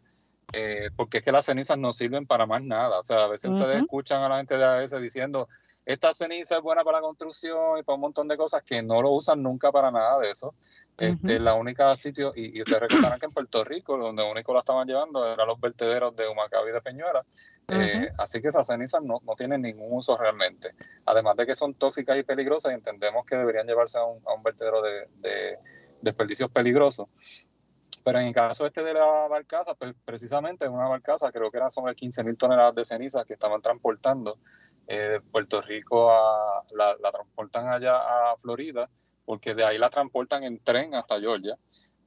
eh, porque es que las cenizas no sirven para más nada. O sea, a veces ustedes escuchan a la gente de AES diciendo, esta ceniza es buena para la construcción y para un montón de cosas que no lo usan nunca para nada de eso. este, la única sitio, y, ustedes recordarán que en Puerto Rico, donde único la estaban llevando, eran los vertederos de Humacao y de Peñuela. Eh, así que esas cenizas no, no, tienen ningún uso realmente. Además de que son tóxicas y peligrosas, entendemos que deberían llevarse a un, a un vertedero de, de desperdicios peligrosos. Pero en el caso este de la barcaza, pues precisamente una barcaza, creo que eran sobre 15 mil toneladas de cenizas que estaban transportando eh, de Puerto Rico a, la, transportan allá a Florida, porque de ahí la transportan en tren hasta Georgia.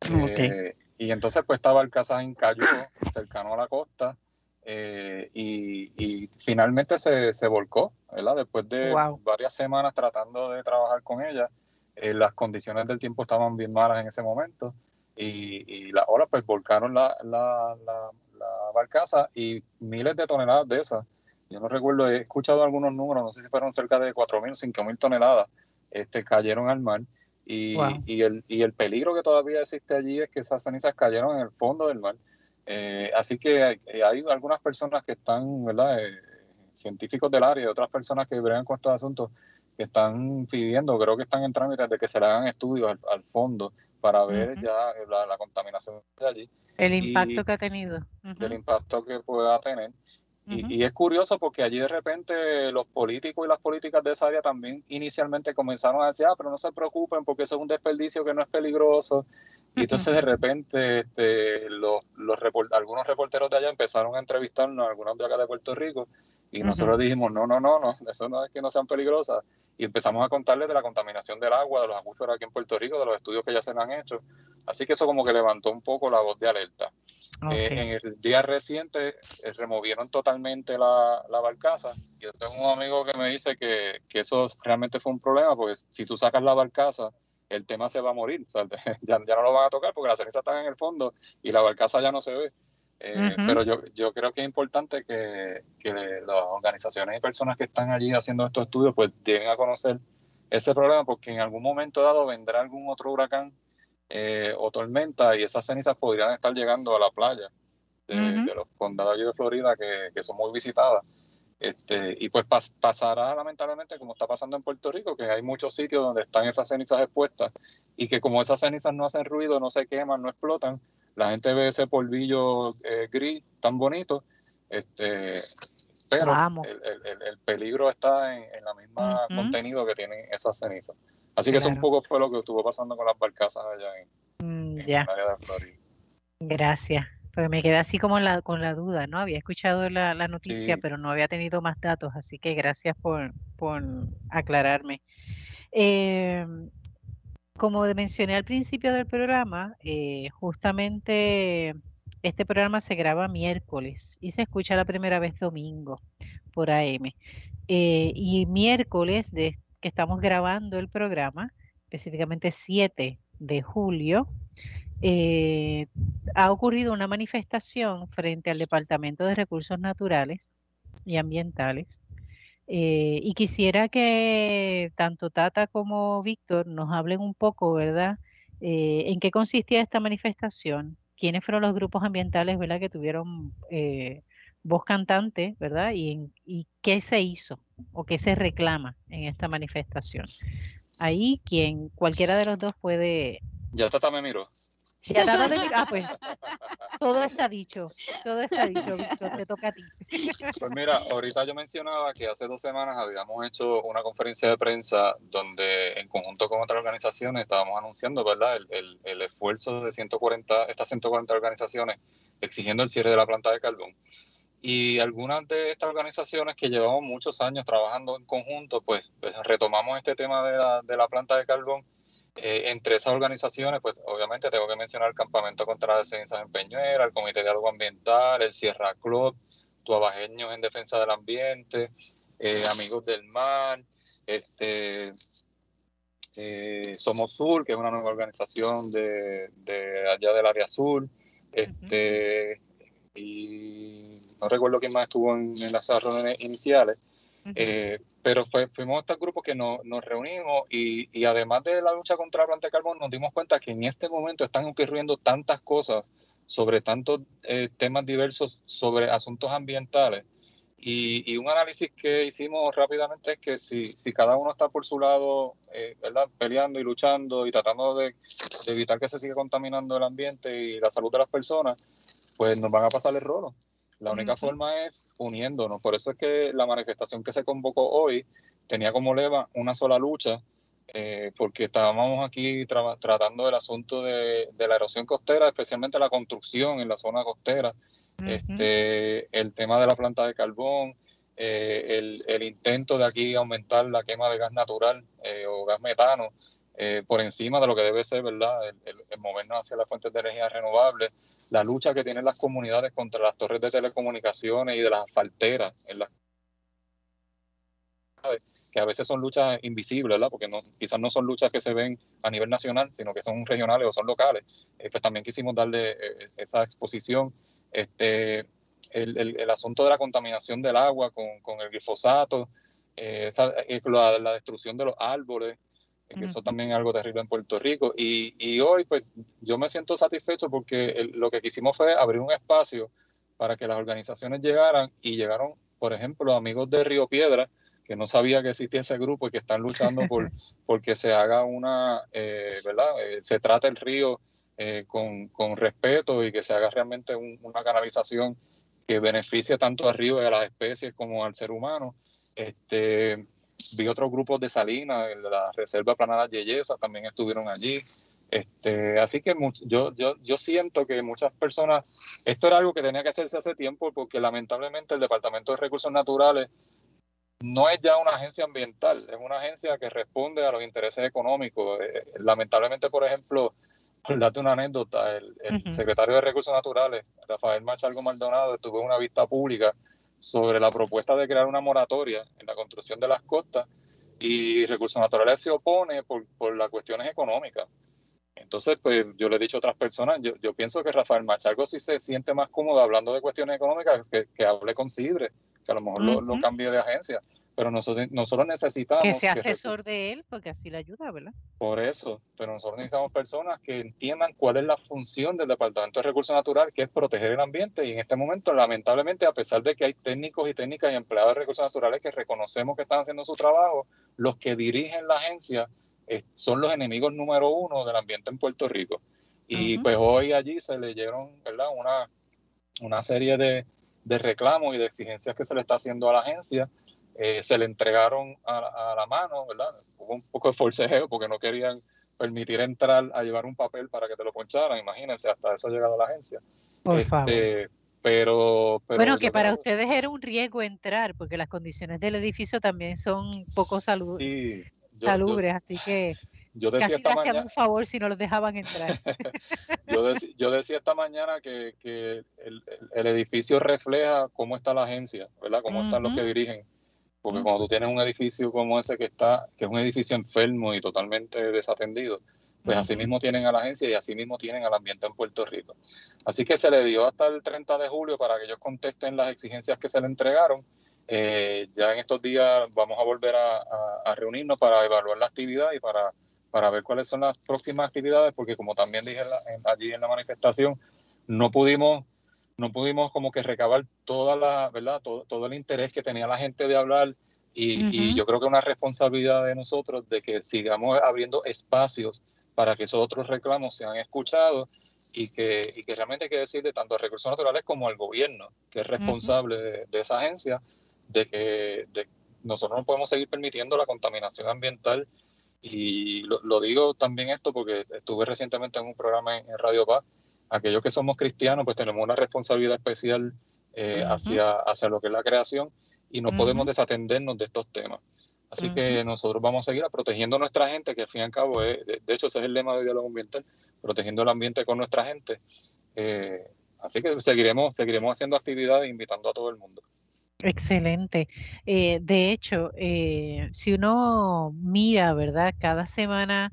Eh, y entonces pues esta barcaza encalló cercano a la costa eh, y, finalmente se, se, volcó, ¿verdad? Después de varias semanas tratando de trabajar con ella, las condiciones del tiempo estaban bien malas en ese momento y, y las olas pues volcaron la, la, la, la barcaza y miles de toneladas de esas yo no recuerdo, he escuchado algunos números, no sé si fueron cerca de 4.000, 5.000 toneladas, este, cayeron al mar. Y, y, el, y el peligro que todavía existe allí es que esas cenizas cayeron en el fondo del mar. Eh, así que hay, algunas personas que están, ¿verdad? Eh, científicos del área y otras personas que bregan con estos asuntos que están pidiendo, creo que están en trámite de que se le hagan estudios al, fondo para ver ya la, contaminación de allí. El impacto que ha tenido. El impacto que pueda tener. Y, es curioso porque allí de repente los políticos y las políticas de esa área también inicialmente comenzaron a decir, ah, pero no se preocupen porque eso es un desperdicio que no es peligroso. Y entonces de repente este, los, los algunos reporteros de allá empezaron a entrevistarnos, algunos de acá de Puerto Rico, y nosotros dijimos, no, no, no, no, eso no es que no sean peligrosas. Y empezamos a contarles de la contaminación del agua, de los acuíferos aquí en Puerto Rico, de los estudios que ya se han hecho. Así que eso como que levantó un poco la voz de alerta. Eh, en el día reciente eh, removieron totalmente la, la, barcaza. Yo tengo un amigo que me dice que, que, eso realmente fue un problema, porque si tú sacas la barcaza, el tema se va a morir. ya, ya, no lo van a tocar porque las cenizas están en el fondo y la barcaza ya no se ve. Eh, pero yo, yo creo que es importante que, que, las organizaciones y personas que están allí haciendo estos estudios pues lleguen a conocer ese problema porque en algún momento dado vendrá algún otro huracán eh, o tormenta y esas cenizas podrían estar llegando a la playa de, los condados de Florida que, que, son muy visitadas. Este, y pues pasará lamentablemente como está pasando en Puerto Rico, que hay muchos sitios donde están esas cenizas expuestas y que como esas cenizas no hacen ruido, no se queman, no explotan, la gente ve ese polvillo eh, gris tan bonito, este, pero el, el, peligro está en, en la misma contenido que tienen esas cenizas. Así que eso un poco fue lo que estuvo pasando con las barcazas allá en, mm, ya. área de Florida. Gracias. Porque me quedé así como la, con la duda, ¿no? Había escuchado la, la noticia, pero no había tenido más datos, así que gracias por, por aclararme. Eh, como mencioné al principio del programa, eh, justamente este programa se graba miércoles y se escucha la primera vez domingo por AM. Eh, y miércoles de que estamos grabando el programa, específicamente 7 de julio, eh, ha ocurrido una manifestación frente al Departamento de Recursos Naturales y Ambientales. Eh, y quisiera que tanto Tata como Víctor nos hablen un poco, ¿verdad? Eh, ¿En qué consistía esta manifestación? ¿Quiénes fueron los grupos ambientales, ¿verdad? Que tuvieron voz cantante, ¿verdad? Y, y qué se hizo o qué se reclama en esta manifestación. Ahí quien, cualquiera de los dos puede... Ya Tata me miró. Ya Tata me miró. Ah, pues todo está dicho, todo está dicho, Víctor, te toca a ti. Pues mira, ahorita yo mencionaba que hace dos semanas habíamos hecho una conferencia de prensa donde en conjunto con otras organizaciones estábamos anunciando, ¿verdad?, el, el, el esfuerzo de 140, estas 140 organizaciones exigiendo el cierre de la planta de carbón. Y algunas de estas organizaciones que llevamos muchos años trabajando en conjunto, pues, pues retomamos este tema de la, de la planta de carbón. Eh, entre esas organizaciones, pues obviamente tengo que mencionar el Campamento contra las Ciencias en Peñuela, el Comité de Algo Ambiental, el Sierra Club, Tuabajeños en Defensa del Ambiente, eh, Amigos del Mar, este, eh, Somos Sur, que es una nueva organización de, de allá del área sur, este, y no recuerdo quién más estuvo en, las reuniones iniciales. Eh, pero fue, fuimos estos grupos que nos reunimos y, además de la lucha contra la planta de carbón, nos dimos cuenta que en este momento están ocurriendo tantas cosas sobre tantos eh, temas diversos, sobre asuntos ambientales. Y, un análisis que hicimos rápidamente es que si, cada uno está por su lado, eh, peleando y luchando y tratando de, de, evitar que se siga contaminando el ambiente y la salud de las personas, pues nos van a pasar el rolo. La única forma es uniéndonos. Por eso es que la manifestación que se convocó hoy tenía como lema una sola lucha, eh, porque estábamos aquí tratando el asunto de, la erosión costera, especialmente la construcción en la zona costera, este, el tema de la planta de carbón, eh, el, intento de aquí aumentar la quema de gas natural eh, o gas metano por encima de lo que debe ser, ¿verdad? El, el, movernos hacia las fuentes de energía renovables la lucha que tienen las comunidades contra las torres de telecomunicaciones y de las asfalteras en las que a veces son luchas invisibles, ¿verdad? Porque no, quizás no son luchas que se ven a nivel nacional, sino que son regionales o son locales. Eh, pues también quisimos darle eh, esa exposición. Este, el, el, asunto de la contaminación del agua con, con el glifosato, eh, la, destrucción de los árboles, que eso también es algo terrible en Puerto Rico. Y, y hoy, pues, yo me siento satisfecho porque lo que quisimos fue abrir un espacio para que las organizaciones llegaran y llegaron, por ejemplo, amigos de Río Piedra, que no sabía que existía ese grupo y que están luchando por porque se haga una, eh, ¿verdad? Eh, se trate el río eh, con, con, respeto y que se haga realmente una canalización que beneficie tanto al río y a las especies como al ser humano. Este, vi otros grupos de Salinas, de la Reserva Planada Yeyesa, también estuvieron allí. Este, así que yo, yo, yo siento que muchas personas, esto era algo que tenía que hacerse hace tiempo porque lamentablemente el Departamento de Recursos Naturales no es ya una agencia ambiental, es una agencia que responde a los intereses económicos. Eh, lamentablemente, por ejemplo, por darte una anécdota, el, secretario de Recursos Naturales, Rafael Machalgo Maldonado, estuvo en una vista pública sobre la propuesta de crear una moratoria en la construcción de las costas y Recursos Naturales se opone por, por las cuestiones económicas. Entonces, pues yo le he dicho a otras personas, yo, yo pienso que Rafael Machalgo si se siente más cómodo hablando de cuestiones económicas que, que hable con Sidre, que a lo mejor lo, lo, cambie de agencia pero nosotros, nosotros necesitamos... Que sea asesor de él, porque así le ayuda, ¿verdad? Por eso, pero nosotros necesitamos personas que entiendan cuál es la función del Departamento de Recursos Naturales, que es proteger el ambiente, y en este momento, lamentablemente, a pesar de que hay técnicos y técnicas y empleados de recursos naturales que reconocemos que están haciendo su trabajo, los que dirigen la agencia eh, son los enemigos número uno del ambiente en Puerto Rico. Y pues hoy allí se le dieron, ¿verdad?, una, una serie de, de reclamos y de exigencias que se le está haciendo a la agencia eh, se le entregaron a, la mano, ¿verdad? Hubo un poco de forcejeo porque no querían permitir entrar a llevar un papel para que te lo poncharan, imagínense, hasta eso ha llegado a la agencia. Por este, favor. Pero, bueno, que para ustedes era un riesgo entrar, porque las condiciones del edificio también son poco salud sí, salubres, así que yo decía esta mañana, un favor si no los dejaban entrar. yo, decía esta mañana que, que el, el, edificio refleja cómo está la agencia, ¿verdad? Cómo están los que dirigen porque cuando tú tienes un edificio como ese que está, que es un edificio enfermo y totalmente desatendido, pues así mismo tienen a la agencia y así mismo tienen al ambiente en Puerto Rico. Así que se le dio hasta el 30 de julio para que ellos contesten las exigencias que se le entregaron. Eh, ya en estos días vamos a volver a, reunirnos para evaluar la actividad y para, para ver cuáles son las próximas actividades, porque como también dije allí en la manifestación, no pudimos no pudimos como que recabar toda la, ¿verdad? Todo, todo el interés que tenía la gente de hablar y, yo creo que es una responsabilidad de nosotros de que sigamos abriendo espacios para que esos otros reclamos sean escuchados y que, y que realmente hay que decirle tanto a recursos naturales como al gobierno, que es responsable de, esa agencia, de que nosotros no podemos seguir permitiendo la contaminación ambiental. Y lo, digo también esto porque estuve recientemente en un programa en, en Radio Paz aquellos que somos cristianos, pues tenemos una responsabilidad especial eh, hacia, hacia lo que es la creación y no podemos desatendernos de estos temas. Así que nosotros vamos a seguir protegiendo a nuestra gente, que al fin y al cabo, es, de, hecho ese es el lema de diálogo ambiental, protegiendo el ambiente con nuestra gente. Eh, así que seguiremos, seguiremos haciendo actividades invitando a todo el mundo. Excelente. Eh, de hecho, si uno mira, ¿verdad? Cada semana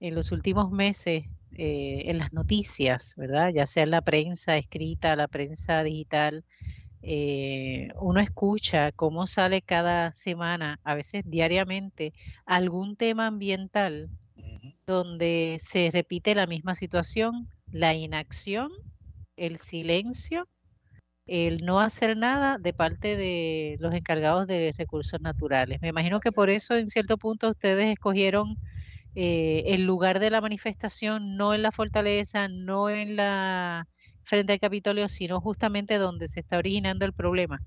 en los últimos meses eh, en las noticias, ¿verdad? Ya sea en la prensa escrita, la prensa digital, eh, uno escucha cómo sale cada semana, a veces diariamente, algún tema ambiental donde se repite la misma situación, la inacción, el silencio, el no hacer nada de parte de los encargados de recursos naturales. Me imagino que por eso en cierto punto ustedes escogieron eh, el lugar de la manifestación, no en la fortaleza, no en la frente al Capitolio, sino justamente donde se está originando el problema,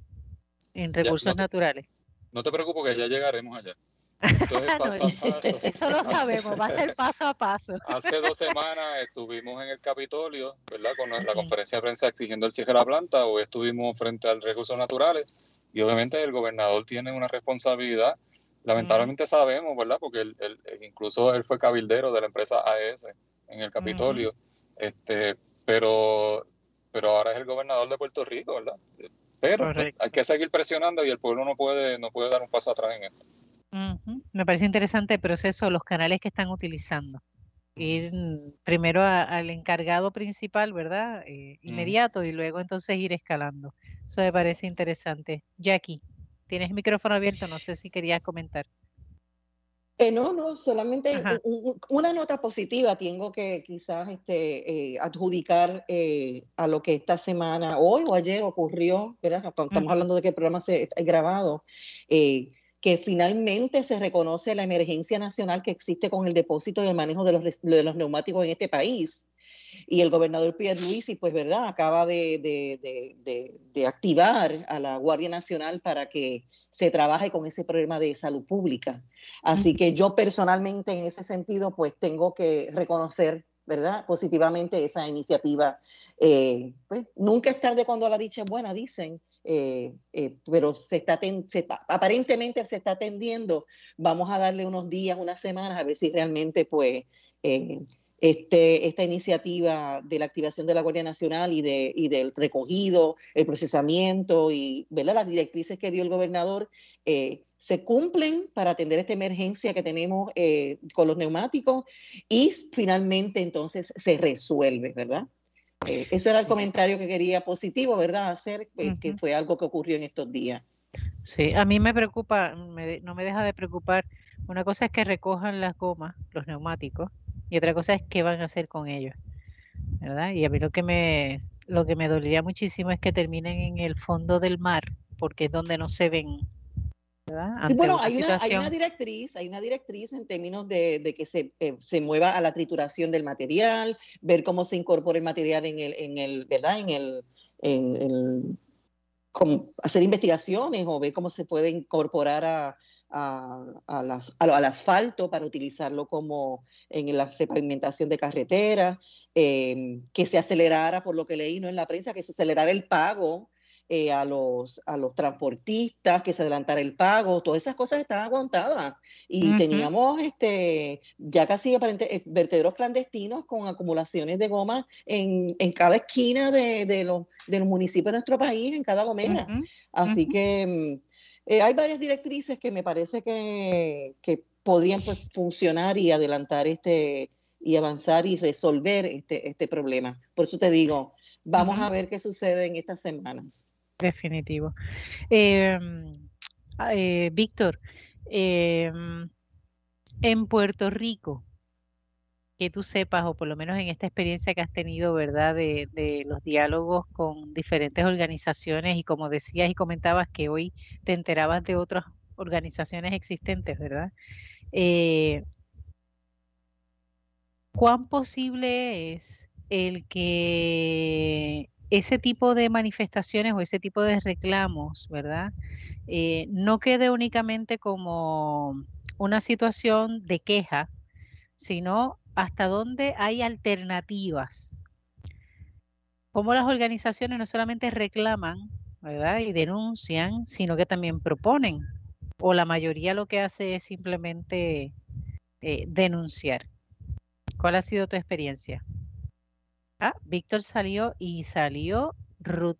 en recursos naturales. No te preocupes que ya llegaremos allá. Entonces, paso a paso. Eso lo sabemos, va a ser paso a paso. Hace dos semanas estuvimos en el Capitolio, ¿verdad? Con la conferencia de prensa exigiendo el cierre de la planta, hoy estuvimos frente al recursos naturales y obviamente el gobernador tiene una responsabilidad. Lamentablemente sabemos, ¿verdad? Porque él, incluso él fue cabildero de la empresa AES en el Capitolio, este, pero, pero ahora es el gobernador de Puerto Rico, ¿verdad? Pero pues, hay que seguir presionando y el pueblo no puede, no puede dar un paso atrás en esto. Me parece interesante el proceso, los canales que están utilizando. Ir primero al encargado principal, ¿verdad? Eh, inmediato y luego entonces ir escalando. Eso me parece interesante. Jackie, tienes micrófono abierto, no sé si querías comentar. Eh, no, no, solamente una nota positiva tengo que quizás este, eh, adjudicar a lo que esta semana, hoy o ayer ocurrió, ¿verdad? Estamos hablando de que el programa se ha grabado que finalmente se reconoce la emergencia nacional que existe con el depósito y el manejo de los, de los neumáticos en este país. Y el gobernador Pierre Luisi, pues, ¿verdad?, acaba de, de, de, activar a la Guardia Nacional para que se trabaje con ese problema de salud pública. Así que yo personalmente, en ese sentido, pues, tengo que reconocer, ¿verdad?, positivamente esa iniciativa. Eh, pues, nunca es tarde cuando la dicha es buena, dicen. Eh, eh, pero se está, aparentemente se está atendiendo. Vamos a darle unos días, unas semanas, a ver si realmente pues eh, este, esta iniciativa de la activación de la Guardia Nacional y, de, y del recogido, el procesamiento y ¿verdad? las directrices que dio el gobernador se cumplen para atender esta emergencia que tenemos con los neumáticos y finalmente entonces se resuelve, ¿verdad? Eh, ese era el comentario que quería positivo, ¿verdad? Hacer, que fue algo que ocurrió en estos días. Sí, a mí me preocupa, no me deja de preocupar. Una cosa es que recojan las gomas, los neumáticos, y otra cosa es qué van a hacer con ellos, ¿verdad? Y a mí lo que me, lo que me dolería muchísimo es que terminen en el fondo del mar, porque es donde no se ven Sí, bueno, hay una, hay una, directriz, hay una directriz en términos de, de que se, eh, se, mueva a la trituración del material, ver cómo se incorpora el material en el, en el ¿verdad? En el, en el hacer investigaciones o ver cómo se puede incorporar a, a, a las, al asfalto para utilizarlo como en la repavimentación de carreteras, eh, que se acelerara, por lo que leí ¿no? en la prensa, que se acelerara el pago eh, a, los, a los transportistas, que se adelantara el pago, todas esas cosas estaban aguantadas. Y teníamos este, ya casi aparente, eh, vertederos clandestinos con acumulaciones de goma en, en cada esquina de, de, los, de los municipios de nuestro país, en cada gomera. Así que mm, eh, hay varias directrices que me parece que, que podrían pues, funcionar y adelantar este y avanzar y resolver este, este problema. Por eso te digo, vamos a ver qué sucede en estas semanas. Definitivo. Em, eh, Víctor, em, en Puerto Rico, que tú sepas, o por lo menos en esta experiencia que has tenido, ¿verdad?, de, los diálogos con diferentes organizaciones y como decías y comentabas que hoy te enterabas de otras organizaciones existentes, ¿verdad? Eh, ¿Cuán posible es el que ese tipo de manifestaciones o ese tipo de reclamos, ¿verdad? Eh, no quede únicamente como una situación de queja, sino hasta dónde hay alternativas. Cómo las organizaciones no solamente reclaman, ¿verdad? Y denuncian, sino que también proponen. O la mayoría lo que hace es simplemente eh, denunciar. ¿Cuál ha sido tu experiencia? Ah, Víctor salió y salió Ruth.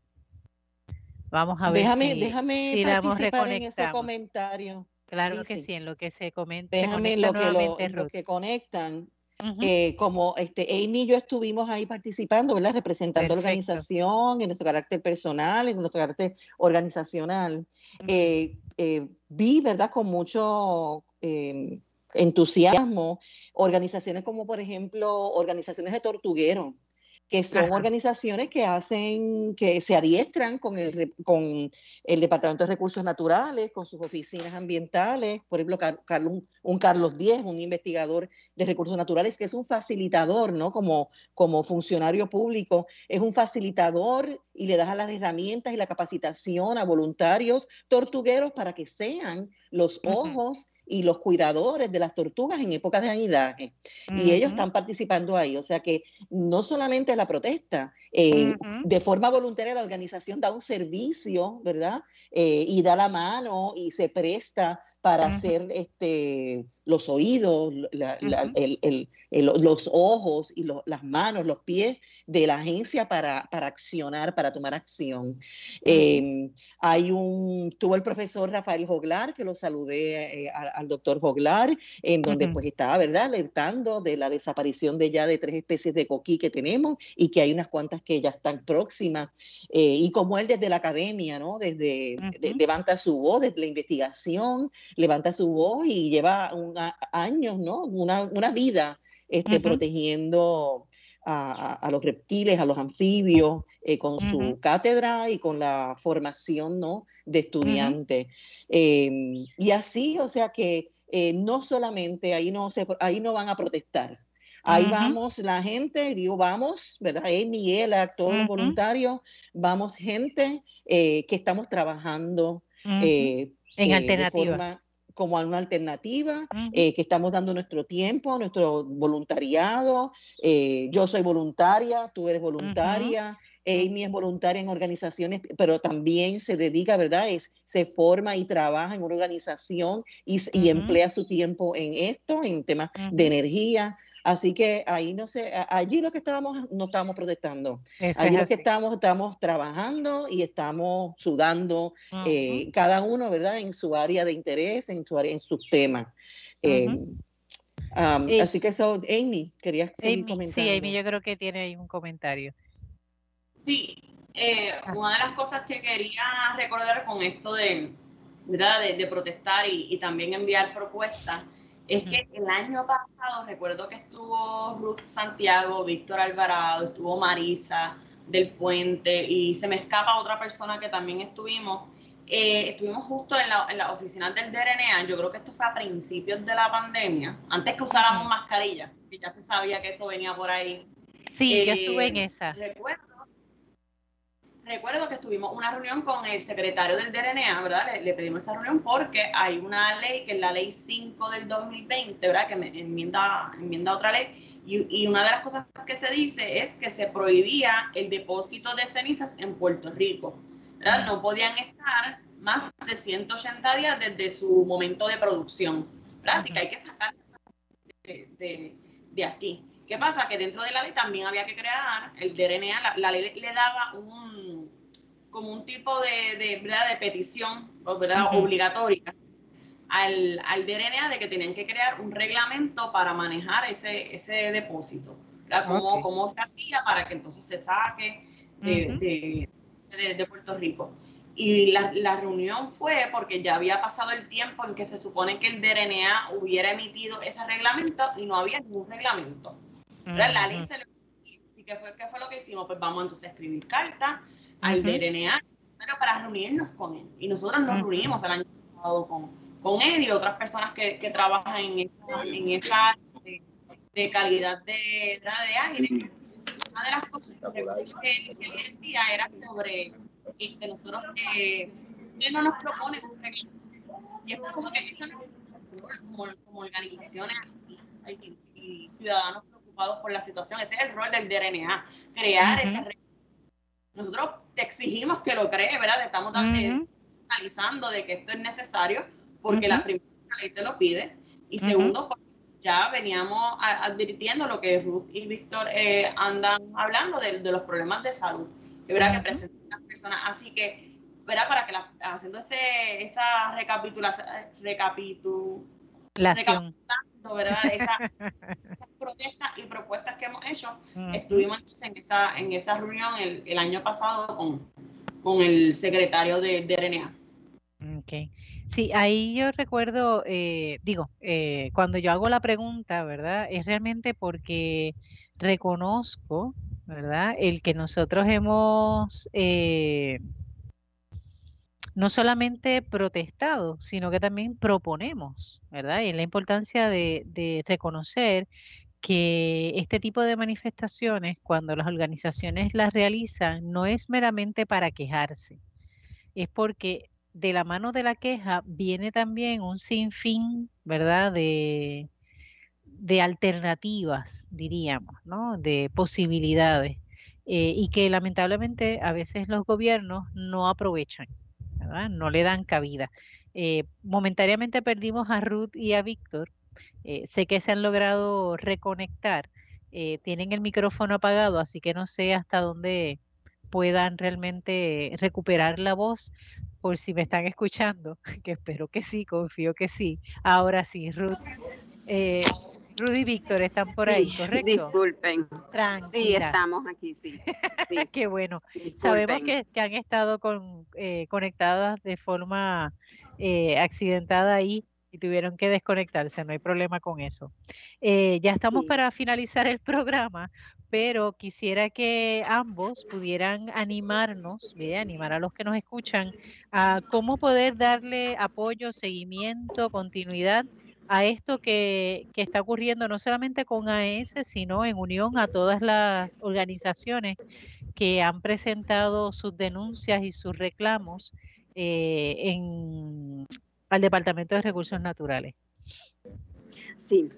Vamos a ver déjame, si, déjame participar en ese comentario. Claro que sí. en lo que se comenta. Déjame lo que, lo, que conectan. Eh, como este, Amy y yo estuvimos ahí participando, ¿verdad? Representando la organización en nuestro carácter personal, en nuestro carácter organizacional. Eh, eh, vi, ¿verdad? Con mucho em, entusiasmo organizaciones como, por ejemplo, organizaciones de tortugueros que son organizaciones que hacen, que se adiestran con el, con el Departamento de Recursos Naturales, con sus oficinas ambientales, por ejemplo, un Carlos Diez, un investigador de recursos naturales, que es un facilitador, ¿no? Como, como funcionario público, es un facilitador y le das las herramientas y la capacitación a voluntarios tortugueros para que sean los ojos y los cuidadores de las tortugas en épocas de anidaje. Y ellos están participando ahí. O sea que no solamente la protesta, eh, de forma voluntaria la organización da un servicio, ¿verdad? Eh, y da la mano y se presta para hacer este, los oídos, los ojos y las manos, los pies de la agencia para, accionar, para tomar acción. Em, hay un, tuvo el profesor Rafael Joglar, que lo saludé eh, al, doctor Joglar, en donde pues estaba, ¿verdad?, alertando de la desaparición de ya de tres especies de coquí que tenemos y que hay unas cuantas que ya están próximas. Eh, y como él desde la academia, ¿no?, desde, levanta su voz, desde la investigación, levanta su voz y lleva un años, ¿no? Una, una vida este, protegiendo a, los reptiles, a los anfibios, eh, con su cátedra y con la formación, ¿no? De estudiantes. Em, y así, o sea que eh, no solamente ahí no, se, ahí no van a protestar. Ahí vamos la gente, digo, vamos, ¿verdad? Él, Miguel, todos los voluntarios, vamos gente eh, que estamos trabajando en alternativa como una alternativa, eh, que estamos dando nuestro tiempo, nuestro voluntariado. Eh, yo soy voluntaria, tú eres voluntaria. Amy es voluntaria en organizaciones, pero también se dedica, ¿verdad? Es, se forma y trabaja en una organización y, y emplea su tiempo en esto, en temas de energía. Así que ahí no sé, allí lo que estábamos, no estábamos protestando. allí lo que estamos, estamos trabajando y estamos sudando, eh, cada uno, ¿verdad? En su área de interés, en su área, en sus temas. Em, eh, así que eso, Amy, querías seguir comentando. Sí, Amy, yo creo que tiene ahí un comentario. Sí, eh, ah. una de las cosas que quería recordar con esto de, ¿verdad? de, protestar y, y, también enviar propuestas es que el año pasado recuerdo que estuvo Ruth Santiago, Víctor Alvarado, estuvo Marisa del Puente y se me escapa otra persona que también estuvimos. Eh, estuvimos justo en la, en la, oficina del DRNA, yo creo que esto fue a principios de la pandemia, antes que usáramos mascarilla, que ya se sabía que eso venía por ahí. Sí, yo estuve en eh, esa. Recuerdo recuerdo que tuvimos una reunión con el secretario del DRNA, ¿verdad? Le, pedimos esa reunión porque hay una ley, que es la ley 5 del 2020, ¿verdad? Que me enmienda, enmienda otra ley. Y, y, una de las cosas que se dice es que se prohibía el depósito de cenizas en Puerto Rico, ¿verdad? No podían estar más de 180 días desde su momento de producción, ¿verdad? Así que hay que sacar de, de, de aquí. ¿Qué pasa? Que dentro de la ley también había que crear, el DRNA, la, ley le daba un, como un tipo de, de, de petición ¿verdad? obligatoria al, al, DRNA de que tenían que crear un reglamento para manejar ese, ese depósito. Cómo, cómo, se hacía para que entonces se saque de, de, Puerto Rico. Y la, la, reunión fue porque ya había pasado el tiempo en que se supone que el DRNA hubiera emitido ese reglamento y no había ningún reglamento. La ley se le sí, ¿qué fue, ¿qué fue lo que hicimos? Pues vamos entonces a escribir carta al DRNA para reunirnos con él. Y nosotros nos reunimos el año pasado con, con él y otras personas que, que trabajan en esa, en esa de, de calidad de, de aire. Una de las cosas que, que, él decía era sobre este, nosotros eh, que no nos proponen un reglamento. Y es como que eso no es como, como organizaciones y ciudadanos por la situación. Ese es el rol del DRNA, crear esa red. Nosotros te exigimos que lo crees, ¿verdad? Estamos analizando de que esto es necesario porque la primera ley te lo pide. Y segundo, porque ya veníamos advirtiendo lo que Ruth y Víctor eh, andan hablando de, los problemas de salud, que verdad que presentan las personas. Así que, ¿verdad? Para que la, haciendo ese, esa recapitulación, recapitulación ¿verdad? Esas, protestas y propuestas que hemos hecho. Estuvimos en esa, en esa reunión el, año pasado con, con el secretario de, de RNA. Ok. Sí, ahí yo recuerdo, eh, digo, eh, cuando yo hago la pregunta, ¿verdad? Es realmente porque reconozco, ¿verdad? El que nosotros hemos eh, no solamente protestado, sino que también proponemos, ¿verdad? Y la importancia de, reconocer que este tipo de manifestaciones, cuando las organizaciones las realizan, no es meramente para quejarse, es porque de la mano de la queja viene también un sinfín, ¿verdad?, de, alternativas, diríamos, ¿no? De posibilidades, eh, y que lamentablemente a veces los gobiernos no aprovechan no le dan cabida. Eh, momentáneamente perdimos a Ruth y a Víctor. Eh, sé que se han logrado reconectar. Eh, tienen el micrófono apagado, así que no sé hasta dónde puedan realmente recuperar la voz por si me están escuchando, que espero que sí, confío que sí. Ahora sí, Ruth. Rudy y Víctor están por ahí, ¿correcto? Disculpen. Sí, estamos aquí, sí. Qué bueno. Sabemos que, han estado con, eh, conectadas de forma eh, accidentada ahí y tuvieron que desconectarse, no hay problema con eso. Eh, ya estamos para finalizar el programa, pero quisiera que ambos pudieran animarnos, animar a los que nos escuchan a cómo poder darle apoyo, seguimiento, continuidad a esto que, está ocurriendo no solamente con AES, sino en unión a todas las organizaciones que han presentado sus denuncias y sus reclamos eh, en, al Departamento de Recursos Naturales. Sí,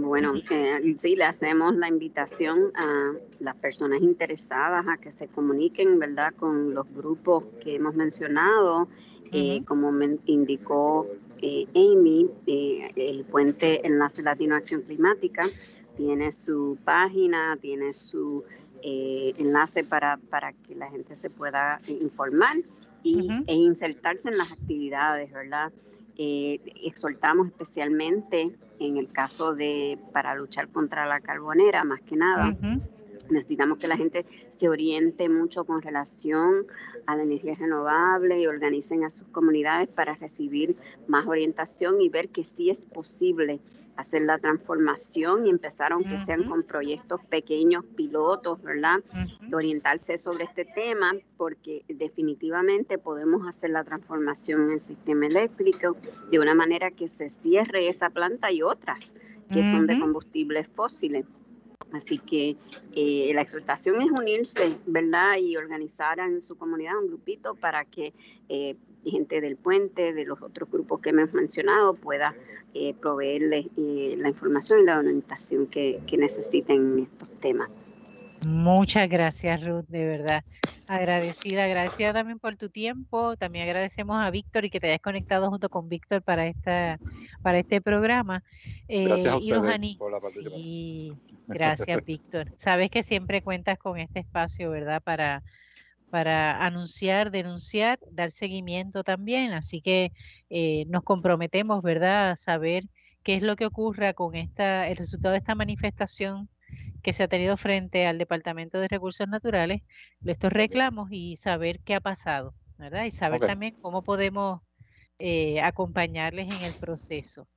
bueno, eh, sí, le hacemos la invitación a las personas interesadas a que se comuniquen, ¿verdad?, con los grupos que hemos mencionado, eh, como me indicó eh, Amy, eh, el Puente Enlace Latino Acción Climática, tiene su página, tiene su eh, enlace para, para que la gente se pueda informar y, e insertarse en las actividades, ¿verdad? exhortamos especialmente en el caso de para luchar contra la carbonera, más que nada. Necesitamos que la gente se oriente mucho con relación a la energía renovable y organicen a sus comunidades para recibir más orientación y ver que sí es posible hacer la transformación y empezar, aunque sean con proyectos pequeños, pilotos, ¿verdad? Orientarse sobre este tema porque definitivamente podemos hacer la transformación en el sistema eléctrico de una manera que se cierre esa planta y otras que son de combustibles fósiles. Así que eh, la exhortación es unirse, ¿verdad? Y organizar en su comunidad un grupito para que eh, gente del puente, de los otros grupos que hemos mencionado, pueda eh, proveerles la información y la orientación que, que necesiten en estos temas. Muchas gracias, Ruth, de verdad. Agradecida, agradecida también por tu tiempo. También agradecemos a Víctor y que te hayas conectado junto con Víctor para esta, para este programa. gracias a por la participación. Gracias, Víctor. Sabes que siempre cuentas con este espacio, ¿verdad? Para, para anunciar, denunciar, dar seguimiento también. Así que eh, nos comprometemos, ¿verdad?, a saber qué es lo que ocurra con esta, el resultado de esta manifestación que se ha tenido frente al Departamento de Recursos Naturales, estos reclamos y saber qué ha pasado, ¿verdad? Y saber también cómo podemos eh, acompañarles en el proceso.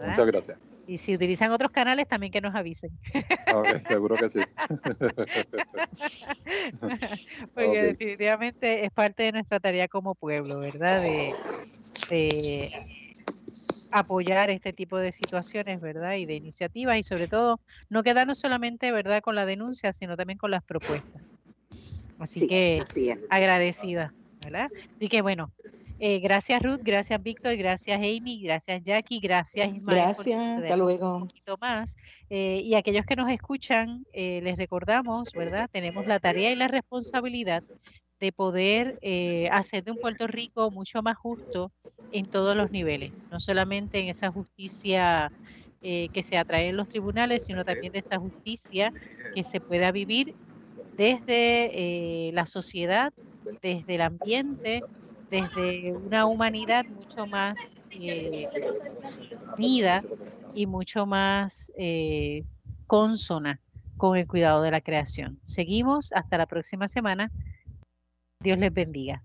Muchas gracias. Y si utilizan otros canales, también que nos avisen. seguro que sí. Porque definitivamente es parte de nuestra tarea como pueblo, ¿verdad? De, apoyar este tipo de situaciones, ¿verdad? Y de iniciativas y sobre todo no quedarnos solamente, ¿verdad? Con la denuncia, sino también con las propuestas. Así que agradecida, ¿verdad? Así que bueno, eh, gracias Ruth, gracias Víctor, gracias Amy, gracias Jackie, gracias Ismael. Gracias, hasta luego. Un poquito más. Eh, y aquellos que nos escuchan, eh, les recordamos, ¿verdad? Tenemos la tarea y la responsabilidad de poder hacer de un Puerto Rico mucho más justo en todos los niveles, no solamente en esa justicia que se atrae en los tribunales, sino también de esa justicia que se pueda vivir desde la sociedad, desde el ambiente, desde una humanidad mucho más eh, unida y mucho más eh, consona con el cuidado de la creación. Seguimos hasta la próxima semana. Dios les bendiga.